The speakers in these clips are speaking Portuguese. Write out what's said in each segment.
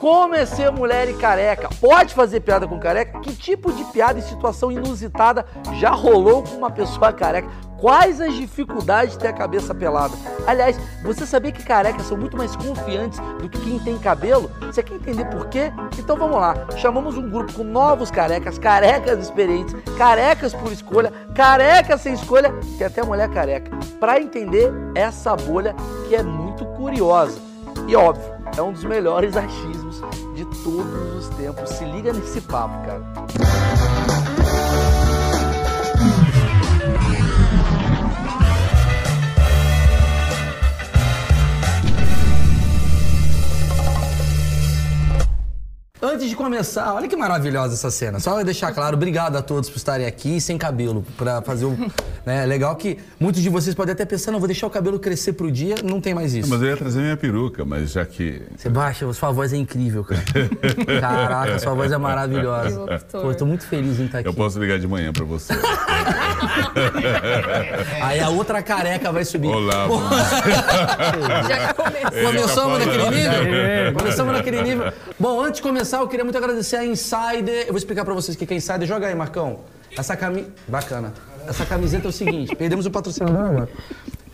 Como é ser mulher e careca? Pode fazer piada com careca? Que tipo de piada e situação inusitada já rolou com uma pessoa careca? Quais as dificuldades de ter a cabeça pelada? Aliás, você sabia que carecas são muito mais confiantes do que quem tem cabelo? Você quer entender por quê? Então vamos lá. Chamamos um grupo com novos carecas, carecas experientes, carecas por escolha, carecas sem escolha, tem até mulher careca, para entender essa bolha que é muito curiosa. E óbvio, é um dos melhores achismos todos os tempos. Se liga nesse papo, cara. Antes de começar, olha que maravilhosa essa cena. Só deixar claro, obrigado a todos por estarem aqui sem cabelo, para fazer o. Né, legal que muitos de vocês podem até pensar, não, vou deixar o cabelo crescer pro dia, não tem mais isso. Mas eu ia trazer minha peruca, mas já que. Sebastião, sua voz é incrível, cara. Caraca, sua voz é maravilhosa. Pô, eu tô muito feliz em estar aqui. Eu posso ligar de manhã pra você. Aí a outra careca vai subir. Olá, Pô, Já começou. Começamos tá naquele nível? Começamos naquele nível. Bom, antes de começar, eu queria muito agradecer a Insider. Eu vou explicar pra vocês o que é Insider. Joga aí, Marcão. Essa cami... Bacana. Essa camiseta é o seguinte, perdemos o patrocinador agora.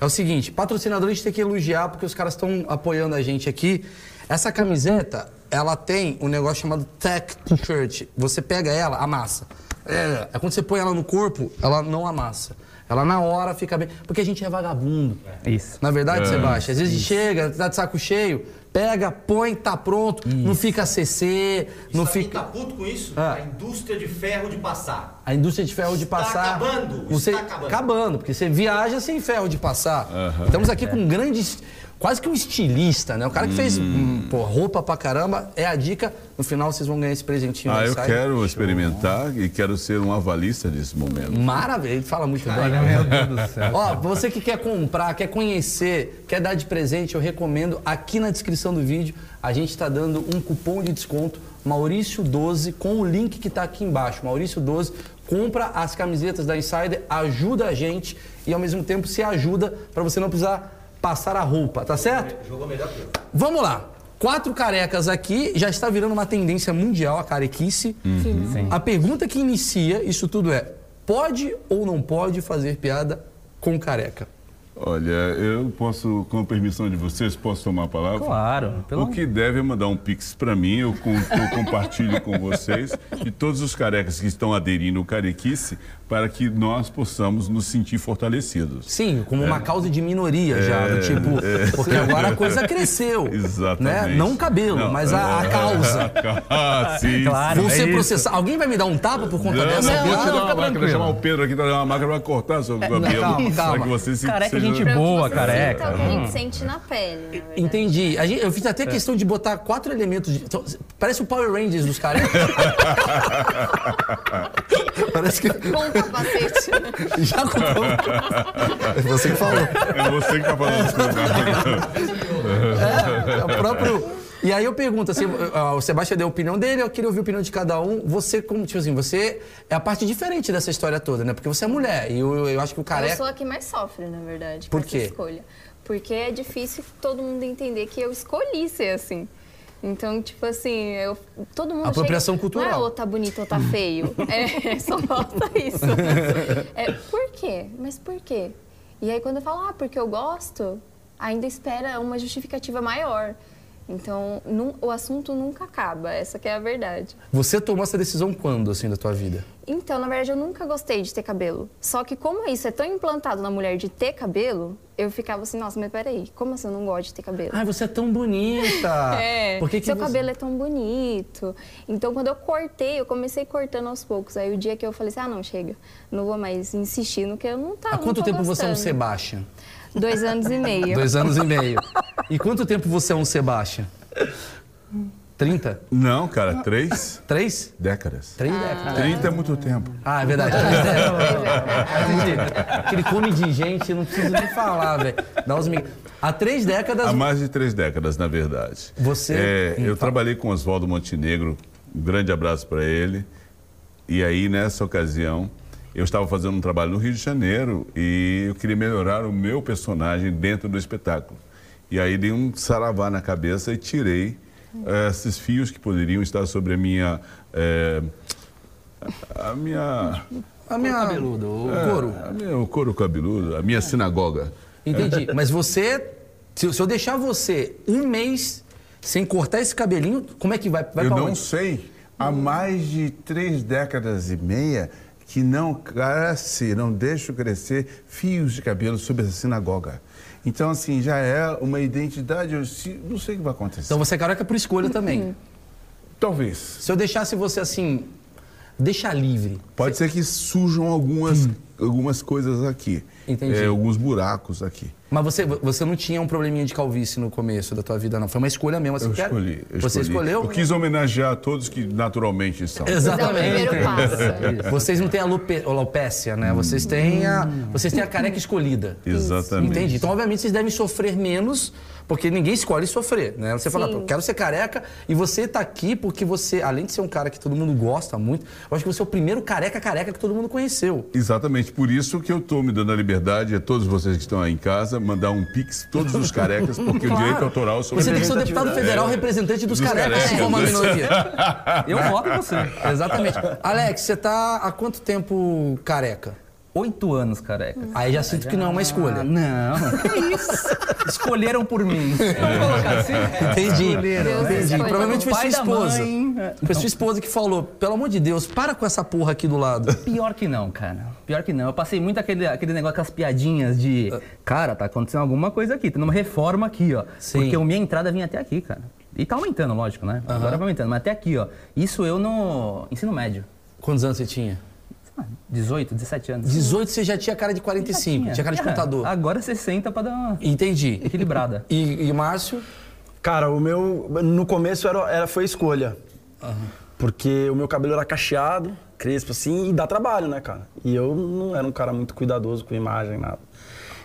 É o seguinte, patrocinador a gente tem que elogiar porque os caras estão apoiando a gente aqui. Essa camiseta, ela tem um negócio chamado Tech T-shirt. Você pega ela, amassa. É, é quando você põe ela no corpo, ela não amassa. Ela na hora fica bem. Porque a gente é vagabundo. Isso. Na verdade, É. Sebastião, às vezes chega, tá de saco cheio, pega, põe, tá pronto, não fica CC, não Sabe quem fica. tá puto com isso? Ah. A indústria de ferro de passar. A indústria de ferro de Está passar. acabando, Você... está acabando. porque você viaja sem ferro de passar. Estamos aqui com grandes. Quase que um estilista, né? O cara que fez hum, pô, roupa pra caramba. É a dica. No final vocês vão ganhar esse presentinho. Ah, eu sai. quero experimentar e quero ser um avalista nesse momento. Maravilha, ele fala muito bem. Meu Deus do céu. Ó, você que quer comprar, quer conhecer, quer dar de presente, eu recomendo aqui na descrição do vídeo a gente está dando um cupom de desconto Maurício12 com o link que está aqui embaixo. Maurício12 compra as camisetas da Insider, ajuda a gente e ao mesmo tempo se ajuda para você não precisar passar a roupa, tá certo? Jogou melhor que eu. Vamos lá. Quatro carecas aqui, já está virando uma tendência mundial a carequice. Sim. A pergunta que inicia isso tudo é: pode ou não pode fazer piada com careca? Olha, eu posso, com a permissão de vocês, posso tomar a palavra? Claro. Pelo... O que deve é mandar um pix pra mim, eu, com- eu compartilho com vocês e todos os carecas que estão aderindo ao carequice para que nós possamos nos sentir fortalecidos. Sim, como uma causa de minoria já, do tipo, porque agora a coisa cresceu. Exatamente. Né? Não o cabelo, Não, mas a, a é. causa. Ah, sim. Claro. Vão é ser isso. processados. Alguém vai me dar um tapa por conta Não, dessa não, vou piada? te dar uma fica máquina, tranquilo. chamar o Pedro aqui, dar uma máquina, vai cortar seu cabelo. calma, calma. Para que você se Careca, seja- gente Pra boa, que você careca. sinta o que a gente sente na pele, na. Entendi. A gente- eu fiz até questão de botar quatro elementos. De, então, parece o Power Rangers dos carecas. parece que Com o capacete. já comprou. É você que falou. É você que tá falando isso. É o próprio. E aí eu pergunto, assim, ó, o Sebastião deu a opinião dele, eu queria ouvir a opinião de cada um. Você, como, tipo assim, você é a parte diferente dessa história toda, né? Porque você é mulher. E eu, eu acho que o Eu careca. sou a que mais sofre, na verdade, Por quê? escolha. Porque é difícil todo mundo entender que eu escolhi ser assim. Então, tipo assim, eu, todo mundo Apropriação chega, cultural. Não é ou tá bonito ou tá feio. É, só falta isso. É, por quê? Mas por quê? E aí quando eu falo, ah, porque eu gosto, ainda espera uma justificativa maior. Então, o assunto nunca acaba, essa que é a verdade. Você tomou essa decisão quando, assim, da tua vida? Então, na verdade, eu nunca gostei de ter cabelo. Só que como isso é tão implantado na mulher de ter cabelo, eu ficava assim, nossa, mas peraí, como assim eu não gosto de ter cabelo? Ai, você é tão bonita. É, Por que que seu você- cabelo é tão bonito. Então, quando eu cortei, eu comecei cortando aos poucos. Aí o dia que eu falei assim, ah, não, chega, não vou mais insistir no que eu não tá. Há não quanto tempo você é um gostando. Dois anos e meio. Dois anos e meio. E quanto tempo você é um Sebastian? 30? Não, cara, três Três? décadas. Três décadas. 30 é muito tempo. Ah, é verdade. Décadas. Aquele come de gente, não preciso nem falar, velho. Dá uns mig- Há três décadas. Há mais de três décadas, na verdade. Você- É, eu fala. trabalhei com Oswaldo Montenegro, um grande abraço para ele. E aí, nessa ocasião, eu estava fazendo um trabalho no Rio de Janeiro e eu queria melhorar o meu personagem dentro do espetáculo. E aí dei um saravá na cabeça e tirei eh, esses fios que poderiam estar sobre a minha. eh, a minha. A minha... cabeludo, o é, couro. a minha- o couro cabeludo, a minha sinagoga. Entendi. Mas você, se, se eu deixar você um mês sem cortar esse cabelinho, como é que vai? Vai Eu pra não onde? sei. Há mais de três décadas e meia que não cresce, não deixo crescer fios de cabelo sobre essa sinagoga. Então, assim, já é uma identidade. Eu não sei o que vai acontecer. Então você é careca por escolha também. Talvez. Se eu deixasse você assim, deixar livre. Pode ser que surjam algumas, algumas coisas aqui. Entendi. É, alguns buracos aqui. Mas você, você não tinha um probleminha de calvície no começo da tua vida, não. Foi uma escolha mesmo. Assim, Eu escolhi. eu você escolhi. escolheu? Eu quis homenagear todos que naturalmente são. É Exatamente. primeiro passo. Vocês não têm a lupe- alopécia, né? Vocês têm a, vocês têm a careca escolhida. Exatamente. Entendi. Então, obviamente, vocês devem sofrer menos, porque ninguém escolhe sofrer, né? Você fala, Sim. "Pô, quero ser careca, e você tá aqui porque você, além de ser um cara que todo mundo gosta muito, eu acho que você é o primeiro careca careca que todo mundo conheceu. Exatamente, por isso que eu estou me dando a liberdade a todos vocês que estão aí em casa, mandar um pix, todos os carecas, porque o direito autoral sobre Você tem que ser o deputado federal representante dos, Dos carecas, carecas. uma minoria. Eu voto em você. Exatamente. Alex, você tá há quanto tempo careca? Oito anos, careca. Aí já sinto que não é uma Ah, escolha. não. Que isso? Escolheram por mim. Vamos colocar assim? Entendi. Escolheram. Entendi. Provavelmente foi sua esposa. mãe. Foi sua esposa que falou, pelo amor de Deus, para com essa porra aqui do lado. Pior que não, cara. Pior que não. Eu passei muito aquele, aquele negócio, aquelas piadinhas de. Cara, tá acontecendo alguma coisa aqui, tem uma reforma aqui, ó. Sim. Porque a minha entrada vinha até aqui, cara. E tá aumentando, lógico, né? Agora vai aumentando, mas até aqui, ó. Isso eu no ensino médio. Quantos anos você tinha? Ah, 18, 17 anos. 18 você já tinha cara de 45, tinha cara de É, contador. Agora 60 pra dar uma Entendi. equilibrada. E, e Márcio? Cara, o meu. No começo era, era, foi escolha. Porque o meu cabelo era cacheado, crespo assim, e dá trabalho, né, cara? E eu não era um cara muito cuidadoso com imagem, nada.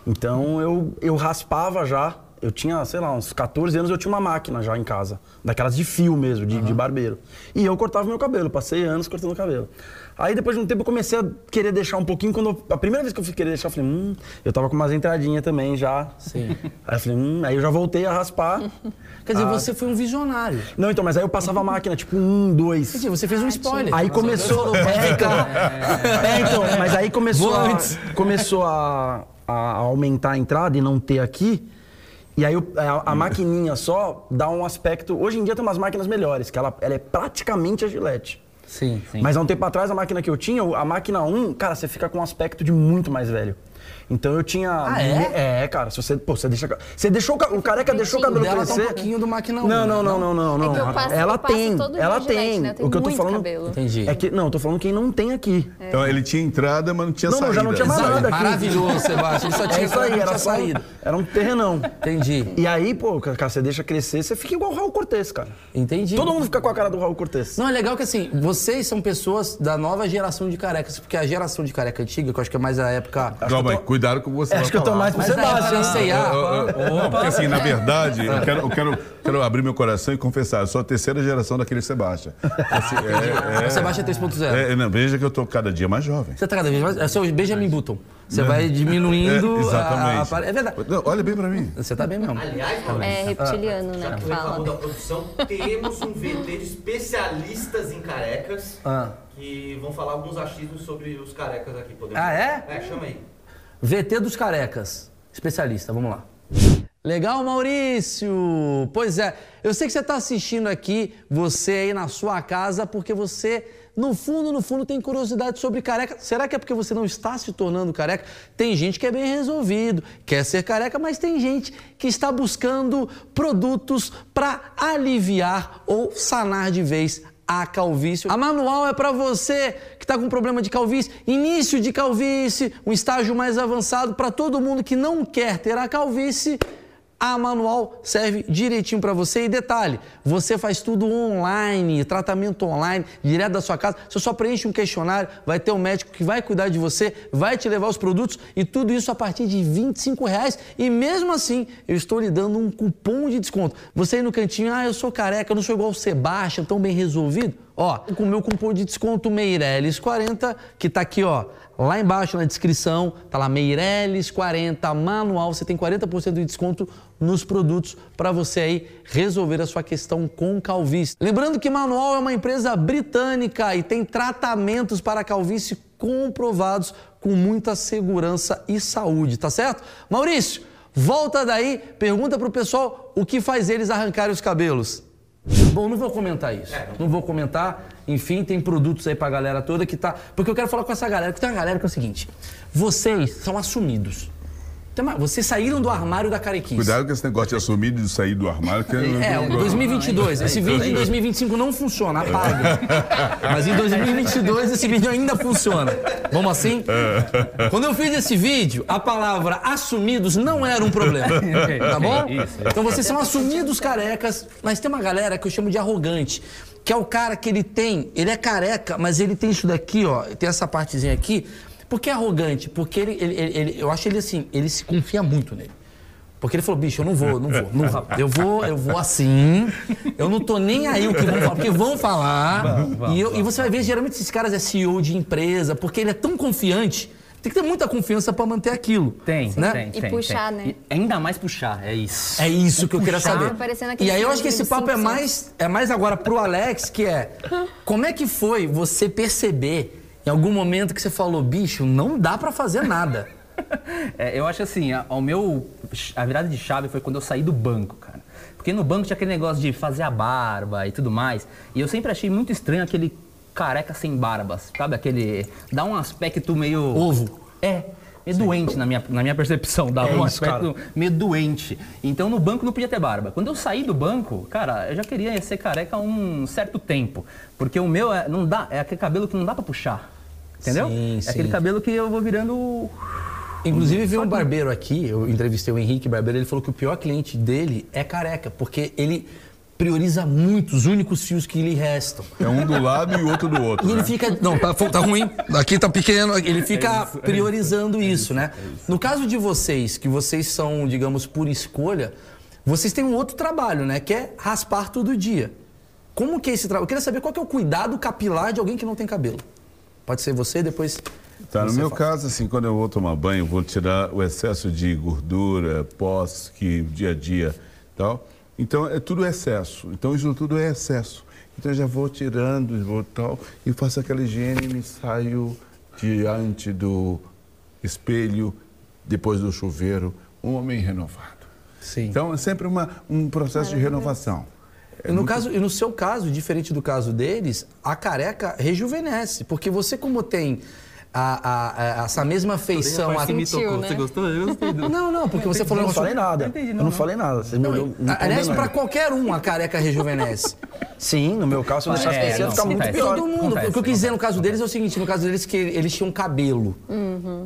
Então eu, eu raspava já. Eu tinha, sei lá, uns 14 anos eu tinha uma máquina já em casa. Daquelas de fio mesmo, de, de barbeiro. E eu cortava meu cabelo, passei anos cortando o cabelo. Aí depois de um tempo eu comecei a querer deixar um pouquinho. Quando eu- a primeira vez que eu fui querer deixar, eu falei, hum, eu tava com umas entradinhas também já. Sim. Aí eu falei, hum, aí eu já voltei a raspar. Quer dizer, Ah. você foi um visionário. Não, então, mas aí eu passava a máquina, tipo, um, dois. Quer dizer, você fez um spoiler. Aí começou. falou, "Vai É, então, ficar". é, então, mas aí começou a, começou a, a aumentar a entrada e não ter aqui. E aí o- a, a maquininha só dá um aspecto. Hoje em dia tem umas máquinas melhores, que ela, ela é praticamente a Gillette. Sim. Sim. Mas há um tempo atrás, a máquina que eu tinha, a máquina 1, cara, você fica com um aspecto de muito mais velho. Então eu tinha. Ah, é? É, cara. Se você, pô, você deixa. Você deixou o ca- o careca deixou o cabelo dela tá um crescer. pouquinho do máquina 1. Não, não, não, não, não, não. É que eu passo- ela eu passo tem, ela tem. né? Eu tenho o que eu tô falando cabelo. Entendi. é que não, eu tô falando quem não tem aqui. Então ele tinha entrada, mas não tinha Não, não, saída. já não tinha mais nada aqui. Maravilhoso, Sebastião. Ele só tinha É isso aí, era tinha saída. era um terrenão. Entendi. E aí, pô, cara, você deixa crescer, você fica igual o Raul Cortez, cara. Entendi. Todo mundo fica com a cara do Raul Cortez. Não, é legal que assim, vocês são pessoas da nova geração de carecas, porque a geração de careca antiga, que eu acho que é mais a época. Calma aí, cuidado com você. Acho vai que eu tô mais da C&A, Eu- eu- eu- Porque assim, na verdade, eu quero, eu quero, quero abrir meu coração e confessar, eu sou a terceira geração daquele Sebastião. Assim, é, é- o Sebastião 3.0. é- não, veja que eu tô cada dia mais jovem. Você tá cada vez mais. É o seu Benjamin Button. Você vai diminuindo. É, exatamente. a- a- é verdade. Não, olha bem pra mim. Você tá bem mesmo. Aliás, Maurício, É reptiliano, já né? que fala. da produção, temos um VT de especialistas em carecas Ah. que vão falar alguns achismos sobre os carecas aqui. Podemos... Ah, é? É, chama aí. VT dos carecas. Especialista, vamos lá. Legal, Maurício! Pois é, eu sei que você está assistindo aqui, você aí na sua casa, porque você, no fundo, no fundo, tem curiosidade sobre careca. Será que é porque você não está se tornando careca? Tem gente que é bem resolvido, quer ser careca, mas tem gente que está buscando produtos para aliviar ou sanar de vez a calvície. A manual é para você que está com problema de calvície, início de calvície, um estágio mais avançado para todo mundo que não quer ter a calvície. A manual serve direitinho para você e detalhe, você faz tudo online, tratamento online, direto da sua casa. Você só preenche um questionário, vai ter um médico que vai cuidar de você, vai te levar os produtos e tudo isso a partir de 25 reais. E mesmo assim, eu estou lhe dando um cupom de desconto. Você aí no cantinho, ah, eu sou careca, eu não sou igual o Sebastião, tão bem resolvido. Ó, com o meu cupom de desconto Meirelles40, que tá aqui, ó, lá embaixo na descrição, tá lá Meirelles40 manual, você tem 40% de desconto nos produtos para você aí resolver a sua questão com calvície. Lembrando que Manual é uma empresa britânica e tem tratamentos para calvície comprovados com muita segurança e saúde, tá certo? Maurício, volta daí, pergunta pro pessoal o que faz eles arrancarem os cabelos. Bom, não vou comentar isso. Não vou comentar. Enfim, tem produtos aí pra galera toda que tá. Porque eu quero falar com essa galera, que tem uma galera que é o seguinte: vocês são assumidos. Uma- Vocês saíram do armário da carequice. Cuidado com esse negócio de assumir e de sair do armário. Que É, eu- 2022. Esse vídeo em 2025 não funciona, apaga. Mas em 2022 esse vídeo ainda funciona. Vamos assim? Quando eu fiz esse vídeo, a palavra assumidos não era um problema. Tá bom? Então vocês são assumidos carecas, mas tem uma galera que eu chamo de arrogante. Que é o cara que ele tem, ele é careca, mas ele tem isso daqui, ó, tem essa partezinha aqui. Por que arrogante? Porque ele, ele- ele- ele- eu acho ele assim, ele se confia muito nele. Porque ele falou, bicho, eu não vou, não vou, não vou. Eu vou, eu vou assim. Eu não tô nem aí o que vão falar, porque vão falar. e, eu- e você vai ver, geralmente esses caras é CEO de empresa, porque ele é tão confiante. Tem que ter muita confiança pra manter aquilo. Tem, né? tem, E tem. puxar, tem. né? E ainda mais puxar, é isso. É isso que eu queria saber. E aí eu acho que esse papo é mais, é mais agora pro Alex, que é como é que foi você perceber em algum momento que você falou, bicho, não dá pra fazer nada. É, eu acho assim, a, o meu, a virada de chave foi quando eu saí do banco, cara. Porque no banco tinha aquele negócio de fazer a barba e tudo mais. E eu sempre achei muito estranho aquele careca sem barbas, sabe? Aquele. dá um aspecto meio. Ovo. É. Meio doente na minha, na minha percepção, dá É um aspecto meio doente. Então no banco não podia ter barba. Quando eu saí do banco, cara, eu já queria ser careca há um certo tempo. Porque o meu é, não dá, é aquele cabelo que não dá pra puxar. Entendeu? Sim, é sim. aquele cabelo que eu vou virando Inclusive, veio um barbeiro aqui, eu entrevistei o Henrique Barbeiro, ele falou que o pior cliente dele é careca, porque ele prioriza muito os únicos fios que lhe restam. É um do lado e o outro do outro. E ele né? fica. Não, tá, tá ruim. Aqui tá pequeno. Ele fica priorizando isso, né? No caso de vocês, que vocês são, digamos, por escolha, vocês têm um outro trabalho, né? Que é raspar todo dia. Como que é esse trabalho? Eu queria saber qual que é o cuidado capilar de alguém que não tem cabelo. Pode ser você, depois. Tá, no meu fala. caso, assim, quando eu vou tomar banho, eu vou tirar o excesso de gordura, pós, que dia a dia tal. Então, é tudo excesso. Então, isso tudo é excesso. Então, eu já vou tirando e vou tal, e faço aquela higiene e me saio diante do espelho, depois do chuveiro, um homem renovado. Sim. Então, é sempre uma, um processo de renovação. E no, caso, e no seu caso, diferente do caso deles, a careca rejuvenesce. Porque você, como tem a- a- a- essa mesma feição. a- Sentiu, né? Você gostou? Eu gostei do... Não, não, porque você Eu falou não na sua- falei nada. entendi, Eu não, não não. falei nada. Você me olhou- me Aliás, pra qualquer um, a careca rejuvenesce. Sim, no meu caso, se eu deixasse É, crescer, não, ficar muito pior. Todo mundo. O que eu quis dizer no caso deles é o seguinte: no caso deles, que eles tinham cabelo.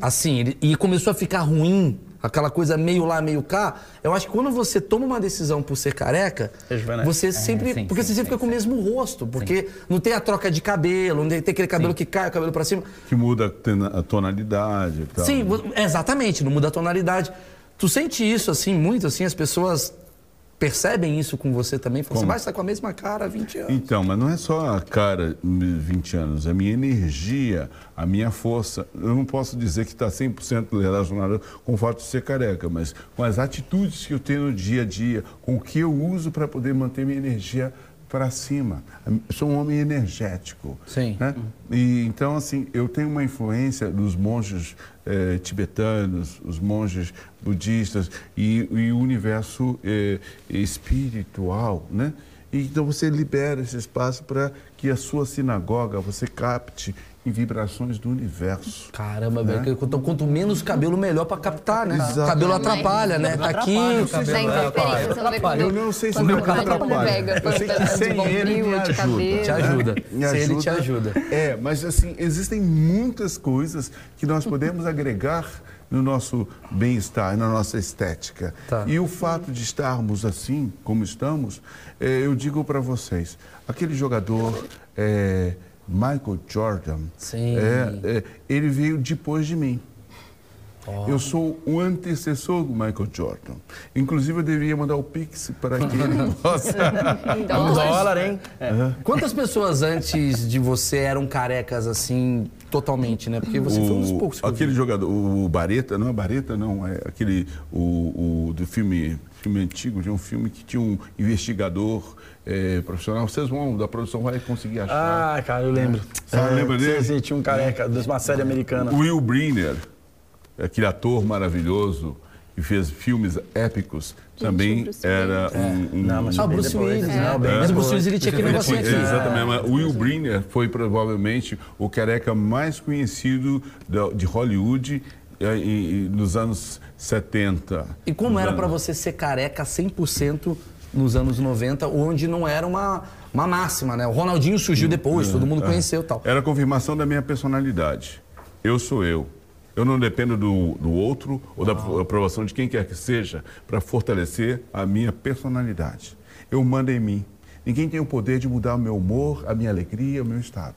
Assim, ele- e começou a ficar ruim, aquela coisa meio lá, meio cá. Eu acho que quando você toma uma decisão por ser careca, Rejuvenesce. você sempre. sim, porque sim, você sempre sim, fica com o mesmo rosto. Porque não tem a troca de cabelo, não tem, aquele cabelo que cai, o cabelo pra cima. Que muda a tonalidade e tal. Sim, vo- exatamente, não muda a tonalidade. Tu sente isso assim, muito assim, as pessoas percebem isso com você também? Falam, Você Como? vai estar com a mesma cara há 20 anos. Então, mas não é só a cara de 20 anos, a minha energia, a minha força. Eu não posso dizer que está 100% relacionado com o fato de ser careca, mas com as atitudes que eu tenho no dia a dia, com o que eu uso para poder manter minha energia para cima. Eu sou um homem energético. Sim. né? E, então, assim, eu tenho uma influência dos monges eh, tibetanos, os monges budistas e, e o universo eh, espiritual, né? E, então você libera esse espaço para que a sua sinagoga você capte em vibrações do universo. Caramba, Né? velho. Quanto, quanto menos cabelo, melhor pra captar, né? Exato. Cabelo atrapalha, né? Tá aqui. Cabelo. Eu não sei se meu o cara cara atrapalha. Eu sei que sem ele me ajuda. cabelo. Te ajuda. Me Se ele te ajuda. É, mas assim, existem muitas coisas que nós podemos agregar no nosso bem-estar, na nossa estética. Tá. E o fato de estarmos assim, como estamos, eh, eu digo para vocês, aquele jogador eh, Michael Jordan, Sim. eh, eh, ele veio depois de mim. Eu sou o antecessor do Michael Jordan. Inclusive, eu deveria mandar o Pix para que ele possa. Um dólar, hein? Quantas pessoas antes de você eram carecas assim, totalmente, né? Porque você foi um dos O- poucos. que eu vi. aquele jogador, o Bareta, não é Bareta, não, é aquele, o, o do filme, filme antigo, tinha um filme que tinha um investigador eh, profissional. Vocês vão, da produção, vai conseguir achar. Ah, cara, eu lembro. Você lembra dele? Sim, tinha um careca de uma série americana. O Will Brynner, aquele ator maravilhoso que fez filmes épicos, também Bruce era um, um- Não, mas Ah, Bruce. Willis, Não, né? bem Mas o Bruce. Willis ele tinha aquele negocinho aqui. Exatamente, mas o Will Brynner foi provavelmente o careca mais conhecido de Hollywood em- nos anos 70. E como era anos- pra você ser careca 100% nos anos 90, onde não era uma, uma máxima, né? O Ronaldinho surgiu depois, todo mundo conheceu e tal. Era a confirmação da minha personalidade. Eu sou eu. Eu não dependo do, do outro ou da aprovação de quem quer que seja para fortalecer a minha personalidade. Eu mando em mim. Ninguém tem o poder de mudar o meu humor, a minha alegria, o meu estado.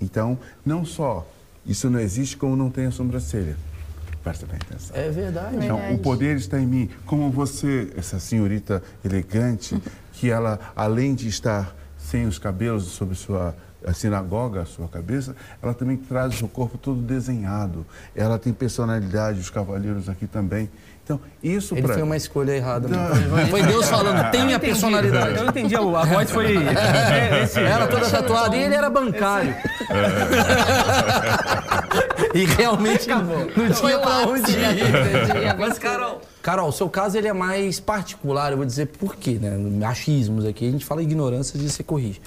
Então, não só isso não existe como não tem a sobrancelha. Presta bem atenção. É verdade. Então, Verdade. o poder está em mim. Como você, essa senhorita elegante, que ela, além de estar sem os cabelos sobre sua a sinagoga, a sua cabeça, ela também traz o seu corpo todo desenhado. Ela tem personalidade, os cavaleiros aqui também. Então, isso Ele para foi uma escolha errada. né? Não. Foi Deus falando, tenha personalidade. Eu entendi, a a voz foi. é, esse- Ela toda tatuada e ele era bancário. e realmente não, não tinha o pra onde ir. Mas, Carol... Carol, o seu caso ele é mais particular, eu vou dizer por quê, né? Achismos aqui, a gente fala ignorância e você corrige.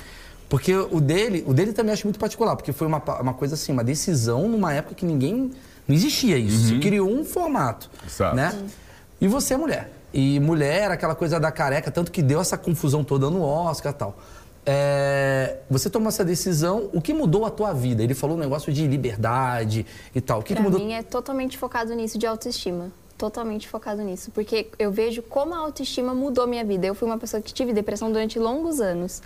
Porque o dele, o dele também acho muito particular, porque foi uma, uma coisa assim, uma decisão numa época que ninguém. Não existia isso. Você criou um formato. Exato. Né? E você é mulher. E mulher era aquela coisa da careca, tanto que deu essa confusão toda no Oscar e tal. É, você tomou essa decisão, o que mudou a tua vida? Ele falou um negócio de liberdade e tal. O que, que Pra mudou? mim é totalmente focado nisso de autoestima. Totalmente focado nisso. Porque eu vejo como a autoestima mudou minha vida. Eu fui uma pessoa que tive depressão durante longos anos.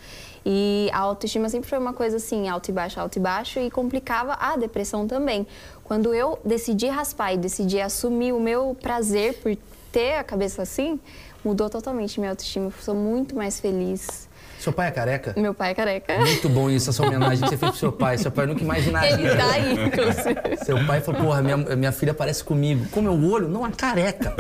E a autoestima sempre foi uma coisa assim, alto e baixo, alto e baixo, e complicava a depressão também. Quando eu decidi raspar e decidi assumir o meu prazer por ter a cabeça assim, mudou totalmente minha autoestima. Eu sou muito mais feliz. Seu pai é careca? Meu pai é careca. Muito bom isso, essa homenagem que você fez pro seu pai. Seu pai nunca imaginaria. Ele tá aí, inclusive. Seu pai falou, porra, minha, minha filha parece comigo. Com meu olho, não é careca.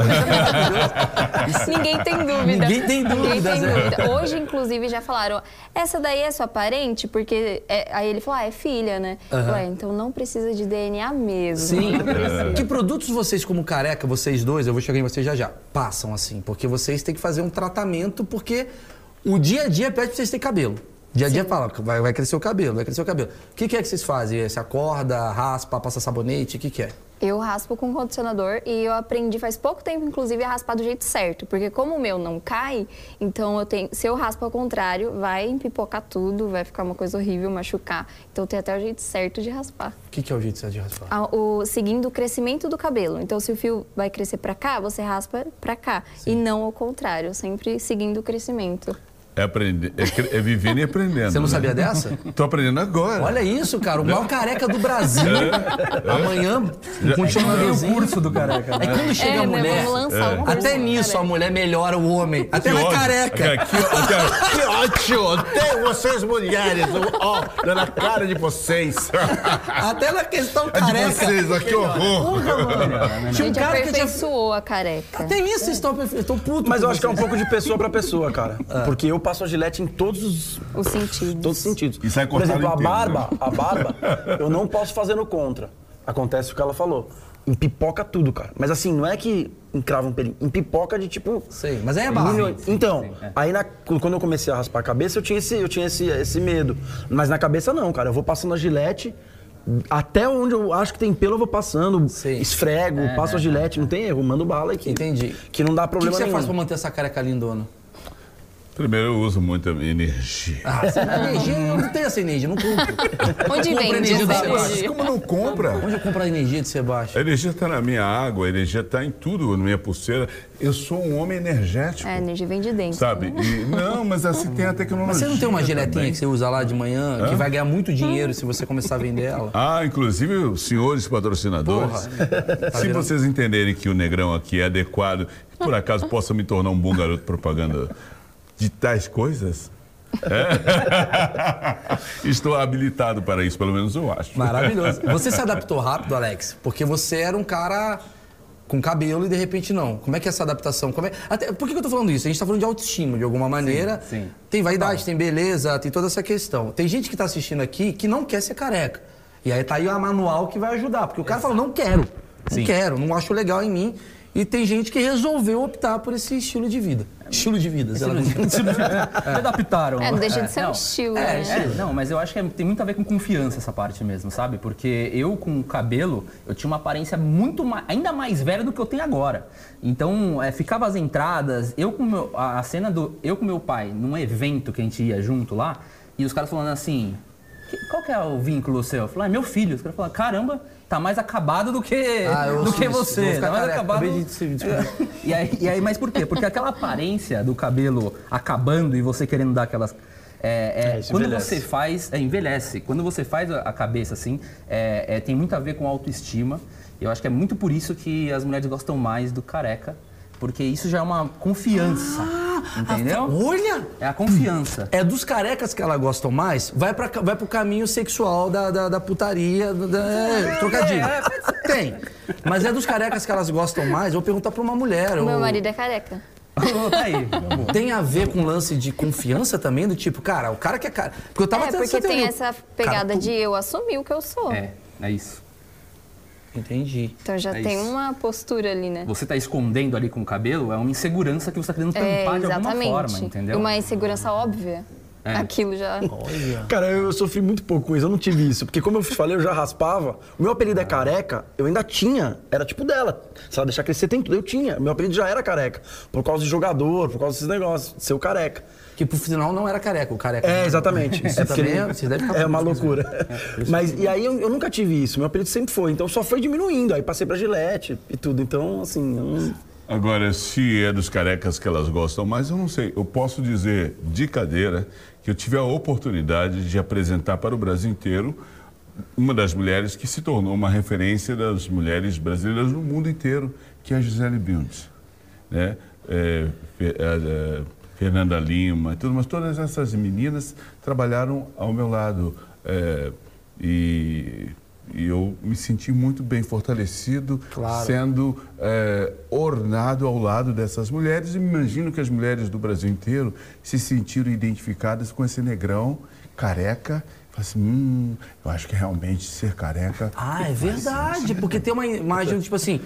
Isso é Ninguém tem dúvida. Ninguém tem Ninguém dúvidas, tem né? dúvida. Hoje, inclusive, já falaram, essa daí é sua parente? Porque é- aí ele falou, ah, é filha, né? Ué, então não precisa de DNA mesmo. Sim. Que produtos vocês, como careca, vocês dois, eu vou chegar em vocês já já, passam assim? Porque vocês têm que fazer um tratamento, porque o dia a dia pede pra vocês terem cabelo. Dia a dia fala, vai, vai crescer o cabelo, vai crescer o cabelo. O que, que é que vocês fazem? Você acorda, raspa, passa sabonete, o que, que é? Eu raspo com condicionador e eu aprendi faz pouco tempo, inclusive, a raspar do jeito certo. Porque como o meu não cai, então eu tenho. Se eu raspo ao contrário, vai empipocar tudo, vai ficar uma coisa horrível, machucar. Então tem até o jeito certo de raspar. O que, que é o jeito certo de raspar? a- o, seguindo o crescimento do cabelo. Então, se o fio vai crescer pra cá, você raspa pra cá. E não ao contrário, sempre seguindo o crescimento. É, aprender, é, é vivendo e aprendendo. Você não né? sabia dessa? Tô aprendendo agora. Olha isso, cara, o maior careca do Brasil. Amanhã, um continuadorzinho. curso do careca. Aí quando chega É, a né? mulher, Vamos lançar um curso até nisso a careca. mulher melhora o homem. Até Que na careca. Que, que, que ótimo! Tem vocês mulheres, ó, na cara de vocês. Até na questão É de careca. vocês, ó, que horror. A Tinha um cara que tinha... a careca. Tem isso, vocês estão putos. Mas com eu acho que é um pouco de pessoa pra pessoa, cara. Porque eu passo a gilete em todos os, Os sentidos. todos os sentidos. E sai Por exemplo, a inteiro, barba, né? a barba, eu não posso fazer no contra. Acontece o que ela falou. Empipoca tudo, cara. Mas assim, não é que encrava um pelinho. Empipoca de tipo. Sei, mas aí é barba. milhões. Então, aí na- quando eu comecei a raspar a cabeça, eu tinha, esse, eu tinha esse, esse medo. Mas na cabeça não, cara. Eu vou passando a gilete. Até onde eu acho que tem pelo, eu vou passando, Sei. esfrego, passo a gilete, não tem erro, mando bala aqui. Entendi. Que não dá O que, que problema você nenhum. faz pra manter essa careca lindona? Primeiro, eu uso muita energia. Ah, energia, eu não tenho essa energia, não compro. Onde Compra vende energia do Sebastião. Como não compra? Onde eu compro a energia de Sebastião? A energia está na minha água, a energia está em tudo, na minha pulseira. Eu sou um homem energético. É, a energia vem de dentro. Sabe? né? E- não, mas assim tem a tecnologia. Mas você não tem uma giletinha também. que você usa lá de manhã, que vai ganhar muito dinheiro se você começar a vender ela? Ah, inclusive os senhores patrocinadores. Porra. Tá se vendo? vocês entenderem que o negrão aqui é adequado, que por acaso possa me tornar um bom garoto propaganda de tais coisas. é. Estou habilitado para isso, pelo menos eu acho. Maravilhoso. Você se adaptou rápido, Alex? Porque você era um cara com cabelo e de repente não. Como é que é essa adaptação? Como é... Até, por que eu tô falando isso? A gente tá falando de autoestima, de alguma maneira. sim. Tem vaidade, tem beleza, tem toda essa questão. Tem gente que tá assistindo aqui que não quer ser careca. E aí tá aí a manual que vai ajudar. Porque o cara fala, não quero. Não Sim. quero, não acho legal em mim. E tem gente que resolveu optar por esse estilo de vida. Estilo de vida, sei lá como que- Adaptaram. É, não deixa de ser um não. estilo, É, né? estilo. É, não, mas eu acho que é- tem muito a ver com confiança essa parte mesmo, sabe? Porque eu com o cabelo, eu tinha uma aparência muito ma- ainda mais velha do que eu tenho agora. Então, é, ficava as entradas, eu com meu, a, a cena do eu com meu pai num evento que a gente ia junto lá, e os caras falando assim, "Que- qual que é o vínculo seu? Eu falei, ah, meu filho. Os caras falaram, caramba, tá mais acabado do que, Ah, eu do que você. Tá mais careca. acabado. E aí, e aí, mas por quê? Porque aquela aparência do cabelo acabando e você querendo dar aquelas. é, é, É, quando envelhece. você faz. É, envelhece. Quando você faz a, a cabeça assim, é, é, tem muito a ver com autoestima. Eu acho que é muito por isso que as mulheres gostam mais do careca. Porque isso já é uma confiança. Entendeu? Olha! É a confiança. É dos carecas que ela gostam mais, vai, pra, vai pro caminho sexual da, da, da putaria, da, é, trocadilho. Tem. Mas é dos carecas que elas gostam mais, eu vou perguntar pra uma mulher. O meu ou- marido é careca. tá aí. Tem a ver com lance de confiança também, do tipo, cara, o cara que é cara. Porque eu tava É, tendo porque tem teoria. essa pegada Cara, de eu assumir o que eu sou. É, é isso. Entendi. Então já É tem isso. uma postura ali, né? Você tá escondendo ali com o cabelo, é uma insegurança que você tá querendo tampar É, de alguma forma, entendeu? Uma insegurança óbvia. É. Aquilo já. Olha. Cara, eu sofri muito pouco com isso, eu não tive isso. Porque como eu falei, eu já raspava. O meu apelido é careca, eu ainda tinha. Era tipo dela. Se ela deixar crescer, tem tudo. Eu tinha. Meu apelido já era careca. Por causa de jogador, por causa desses negócios, de ser o careca. Que pro final não era careca, o careca. É, exatamente. Isso é também ele- é- vocês devem ficar é uma né? loucura. Mas, e aí eu, eu nunca tive isso. Meu apelido sempre foi. Então só foi diminuindo. Aí passei pra Gillette e tudo. Então, assim, não... Agora, se é dos carecas que elas gostam mais, eu não sei. Eu posso dizer de cadeira que eu tive a oportunidade de apresentar para o Brasil inteiro uma das mulheres que se tornou uma referência das mulheres brasileiras no mundo inteiro, que é a Gisele Bündchen. Né? É, é, é, Fernanda Lima tudo, mas todas essas meninas trabalharam ao meu lado. é, e, e eu me senti muito bem fortalecido, Claro. sendo é, ornado ao lado dessas mulheres. E imagino que as mulheres do Brasil inteiro se sentiram identificadas com esse negrão careca. Assim, hum, eu acho que realmente ser careca. Ah, é verdade. Porque tem uma imagem, tipo assim,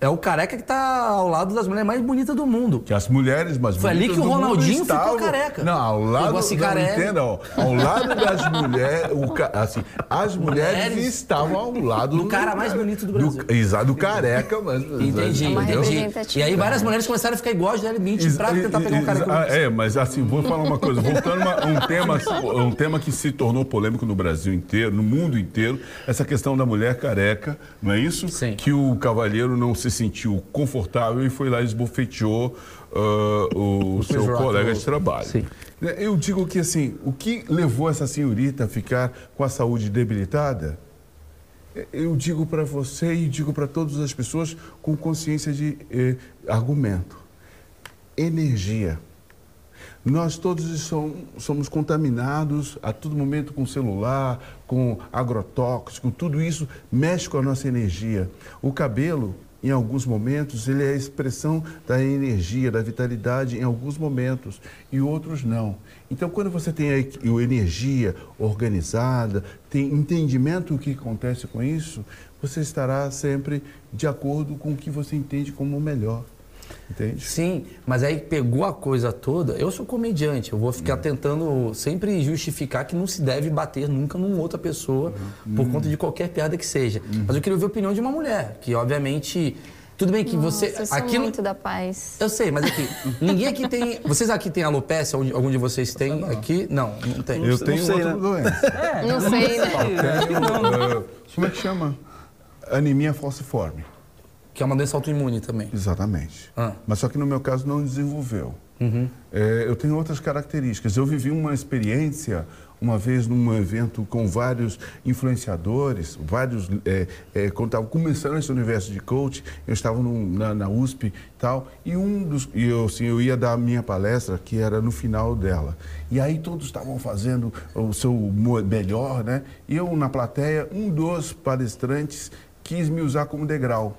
é o careca que tá ao lado das mulheres mais bonitas do mundo. Que as mulheres mais Foi ali bonitas que o do Ronaldinho ficou estavam- careca. Não, ao lado, Pegou a cigarela. não, entenda, ó, ao lado das mulheres, assim, as mulheres, Mulheres estavam ao lado do cara mais bonito do Brasil. exato, do careca, mas Entendi, entendi. E aí várias mulheres começaram a ficar Gisele Bündchen Ex- pra tentar pegar um cara ex- como você. É, mas assim, vou falar uma coisa. Voltando a um tema, um tema que se tornou polêmico no Brasil inteiro, no mundo inteiro, essa questão da mulher careca, não é isso? Sim. Que o cavalheiro não se sentiu confortável e foi lá e esbofeteou ah, o, seu Chris Rock, colega o- de trabalho. Sim. Né, Eu digo que assim, o que levou essa senhorita a ficar com a saúde debilitada? Eu digo para você e digo para todas as pessoas com consciência de eh, argumento. Energia. Nós todos som- somos contaminados a todo momento com celular, com agrotóxico, tudo isso mexe com a nossa energia. O cabelo, em alguns momentos, ele é a expressão da energia, da vitalidade em alguns momentos e outros não. Então, quando você tem a energia organizada, tem entendimento do que acontece com isso, você estará sempre de acordo com o que você entende como melhor. Entende? Sim, mas aí pegou a coisa toda. Eu sou comediante, eu vou ficar tentando sempre justificar que não se deve bater nunca numa outra pessoa por conta de qualquer piada que seja. Mas eu queria ouvir a opinião de uma mulher, que obviamente Tudo bem que você. Nossa, eu sou aqui muito da paz. Eu sei, mas aqui, ninguém aqui tem. Vocês aqui têm alopecia? Algum de vocês tem aqui? Não, não tem. Eu tenho sei, outra né? doença. Não sei, né? Tenho, como é que chama? Anemia falciforme. Que é uma doença autoimune também. Exatamente. Ah. Mas só que no meu caso não desenvolveu. É, eu tenho outras características. Eu vivi uma experiência uma vez num evento com vários influenciadores, vários. É, é, quando estava começando esse universo de coach, eu estava num- na, na USP e tal, e um dos. E eu, assim, eu ia dar a minha palestra, que era no final dela. E aí todos estavam fazendo o seu melhor, né? E eu, na plateia, um dos palestrantes quis me usar como degrau.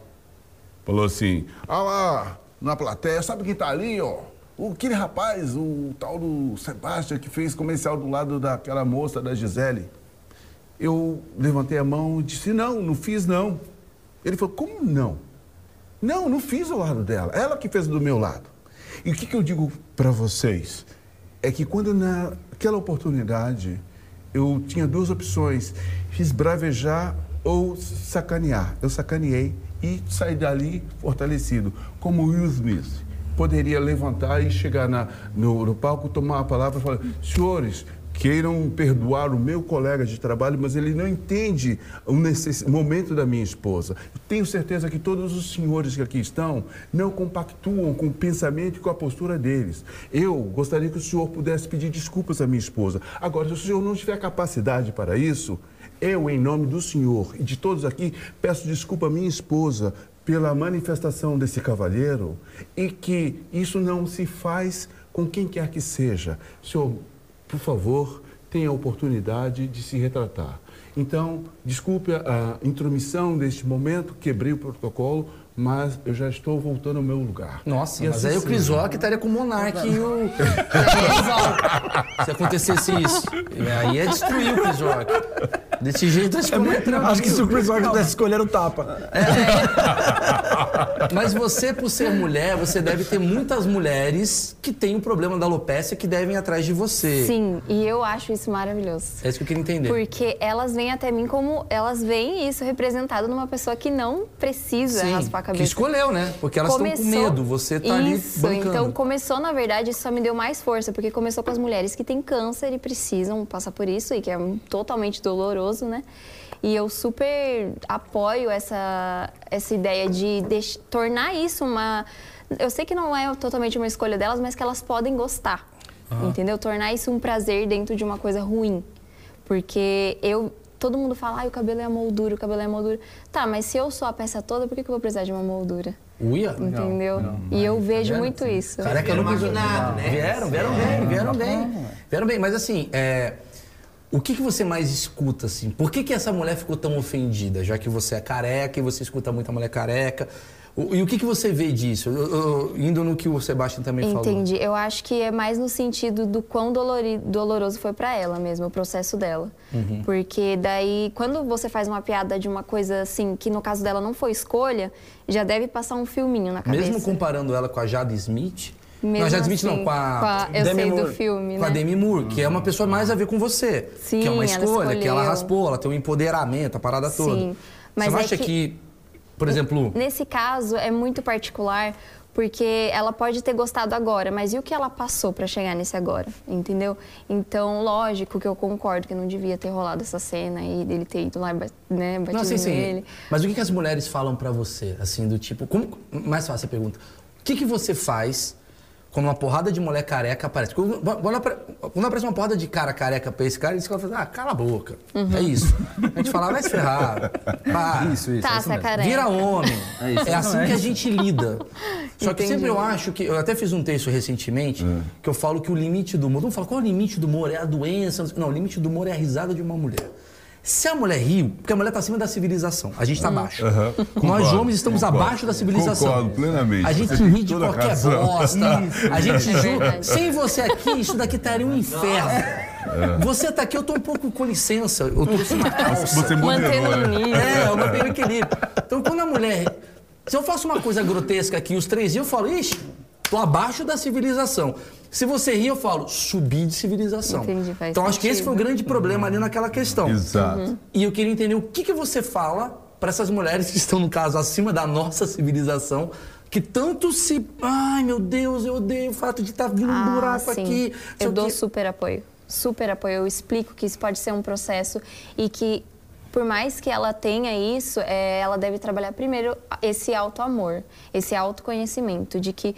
Falou assim: ah lá, na plateia, sabe quem tá ali, ó? O, aquele rapaz, o tal do Sebastião, que fez comercial do lado daquela moça, da Gisele. Eu levantei a mão e disse: não, não fiz não. Ele falou: como não? Não, não fiz ao lado dela. Ela que fez do meu lado. E o que, que eu digo para vocês? É que quando naquela oportunidade eu tinha duas opções: esbravejar ou sacanear. Eu sacaneei e saí dali fortalecido, como Will Smith. Poderia levantar e chegar na- no, no palco, tomar a palavra e falar: senhores, queiram perdoar o meu colega de trabalho, mas ele não entende o necess- momento da minha esposa. Tenho certeza que todos os senhores que aqui estão não compactuam com o pensamento e com a postura deles. Eu gostaria que o senhor pudesse pedir desculpas à minha esposa. Agora, se o senhor não tiver capacidade para isso, eu, em nome do senhor e de todos aqui, peço desculpa à minha esposa pela manifestação desse cavalheiro e que isso não se faz com quem quer que seja. Senhor, por favor, tenha a oportunidade de se retratar. Então, desculpe a intromissão deste momento, quebrei o protocolo, mas eu já estou voltando ao meu lugar. Nossa, E mas assim aí o seja. Chris Rock estaria com o Monark e o. Se acontecesse isso. E aí é destruir o Chris Rock. Desse jeito acho que eu não Acho que se o Chris Rock pudesse escolher o tapa. Mas você, por ser mulher, você deve ter muitas mulheres que têm o problema da alopecia que devem ir atrás de você. Sim, e eu acho isso maravilhoso. É isso que eu queria entender. Porque elas vêm até mim como. Elas veem isso representado numa pessoa que não precisa raspar a que cabeça. escolheu, né? Porque elas estão com Começou- medo, você tá ali Isso, bancando. então começou, na verdade, isso só me deu mais força, porque começou com as mulheres que têm câncer e precisam passar por isso, e que é totalmente doloroso, né? E eu super apoio essa, essa ideia de deix- tornar isso uma. Eu sei que não é totalmente uma escolha delas, mas que elas podem gostar. Entendeu? Tornar isso um prazer dentro de uma coisa ruim. Porque eu. Todo mundo fala, ah, o cabelo é a moldura, o cabelo é a moldura. Tá, mas se eu sou a peça toda, por que, que eu vou precisar de uma moldura? Uia? Entendeu? e eu vejo muito isso. Careca Vieram não maquinado, né? Vieram, vieram bem, vieram bem. Vieram bem, mas assim, é, o que, que você mais escuta, assim? Por que, que essa mulher ficou tão ofendida? Já que você é careca e você escuta muita mulher careca. O- e o que, que você vê disso? Eu- eu- indo no que o Sebastião também falou. Entendi. Eu acho que é mais no sentido do quão dolori- doloroso foi pra ela mesmo, o processo dela. Uhum. Porque daí, quando você faz uma piada de uma coisa assim, que no caso dela não foi escolha, já deve passar um filminho na cabeça. Mesmo comparando ela com a Jada Smith. Mesmo não, a Jada Smith não, assim, com a. eu Demi sei Moore. do filme, Com a né? Demi Moore, que é uma pessoa mais a ver com você. Sim, que é uma ela escolha, que ela raspou, ela tem um empoderamento, a parada toda. Sim, mas você é acha que... que- por exemplo, Nesse caso, é muito particular, porque ela pode ter gostado agora, mas e o que ela passou pra chegar nesse agora, entendeu? Então, lógico que eu concordo que não devia ter rolado essa cena e dele ter ido lá e né, batido Não, sim, sim. nele. Mas o que, que as mulheres falam pra você? Assim, do tipo. Como, mais fácil a pergunta. O que, que você faz quando uma porrada de mulher careca aparece? Quando, quando apare- quando aparece uma porrada de cara careca pra esse cara, eles falam, ah, cala a boca. Uhum. É isso. A gente fala, vai se ferrar. Pá, Isso, isso. Tá, é isso mesmo. sacareca. Vira homem. É isso. É assim é que a gente lida. Só que sempre eu acho que. Eu até fiz um texto recentemente que eu falo que o limite do humor. Não fala qual é o limite do humor? É a doença? Não, o limite do humor é a risada de uma mulher. Se a mulher riu, porque a mulher está acima da civilização, a gente está abaixo. Aham, Nós concordo, homens estamos concordo. abaixo da civilização. Concordo plenamente. A gente ri de qualquer razão. bosta. A gente É julga. Sem você aqui, isso daqui estaria um inferno. Você tá aqui, eu tô um pouco com licença. Eu trouxe uma calça. Você Mantendo moderou, né? nível. É, eu mantenho o equilíbrio. Então, quando a mulher. Se eu faço uma coisa grotesca aqui, os três riam, eu falo, ixi, tô abaixo da civilização. Se você rir, eu falo, subi de civilização. Entendi, faz então, acho que esse foi o sentido. grande problema ali naquela questão. Exato. E eu queria entender o que, que você fala para essas mulheres que estão, no caso, acima da nossa civilização, que tanto se. Ai, meu Deus, eu odeio o fato de estar vindo um Ah, buraco sim. aqui. Eu dou quê. super apoio. Super apoio. Eu explico que isso pode ser um processo e que, por mais que ela tenha isso, é, ela deve trabalhar primeiro esse auto-amor, esse autoconhecimento, de que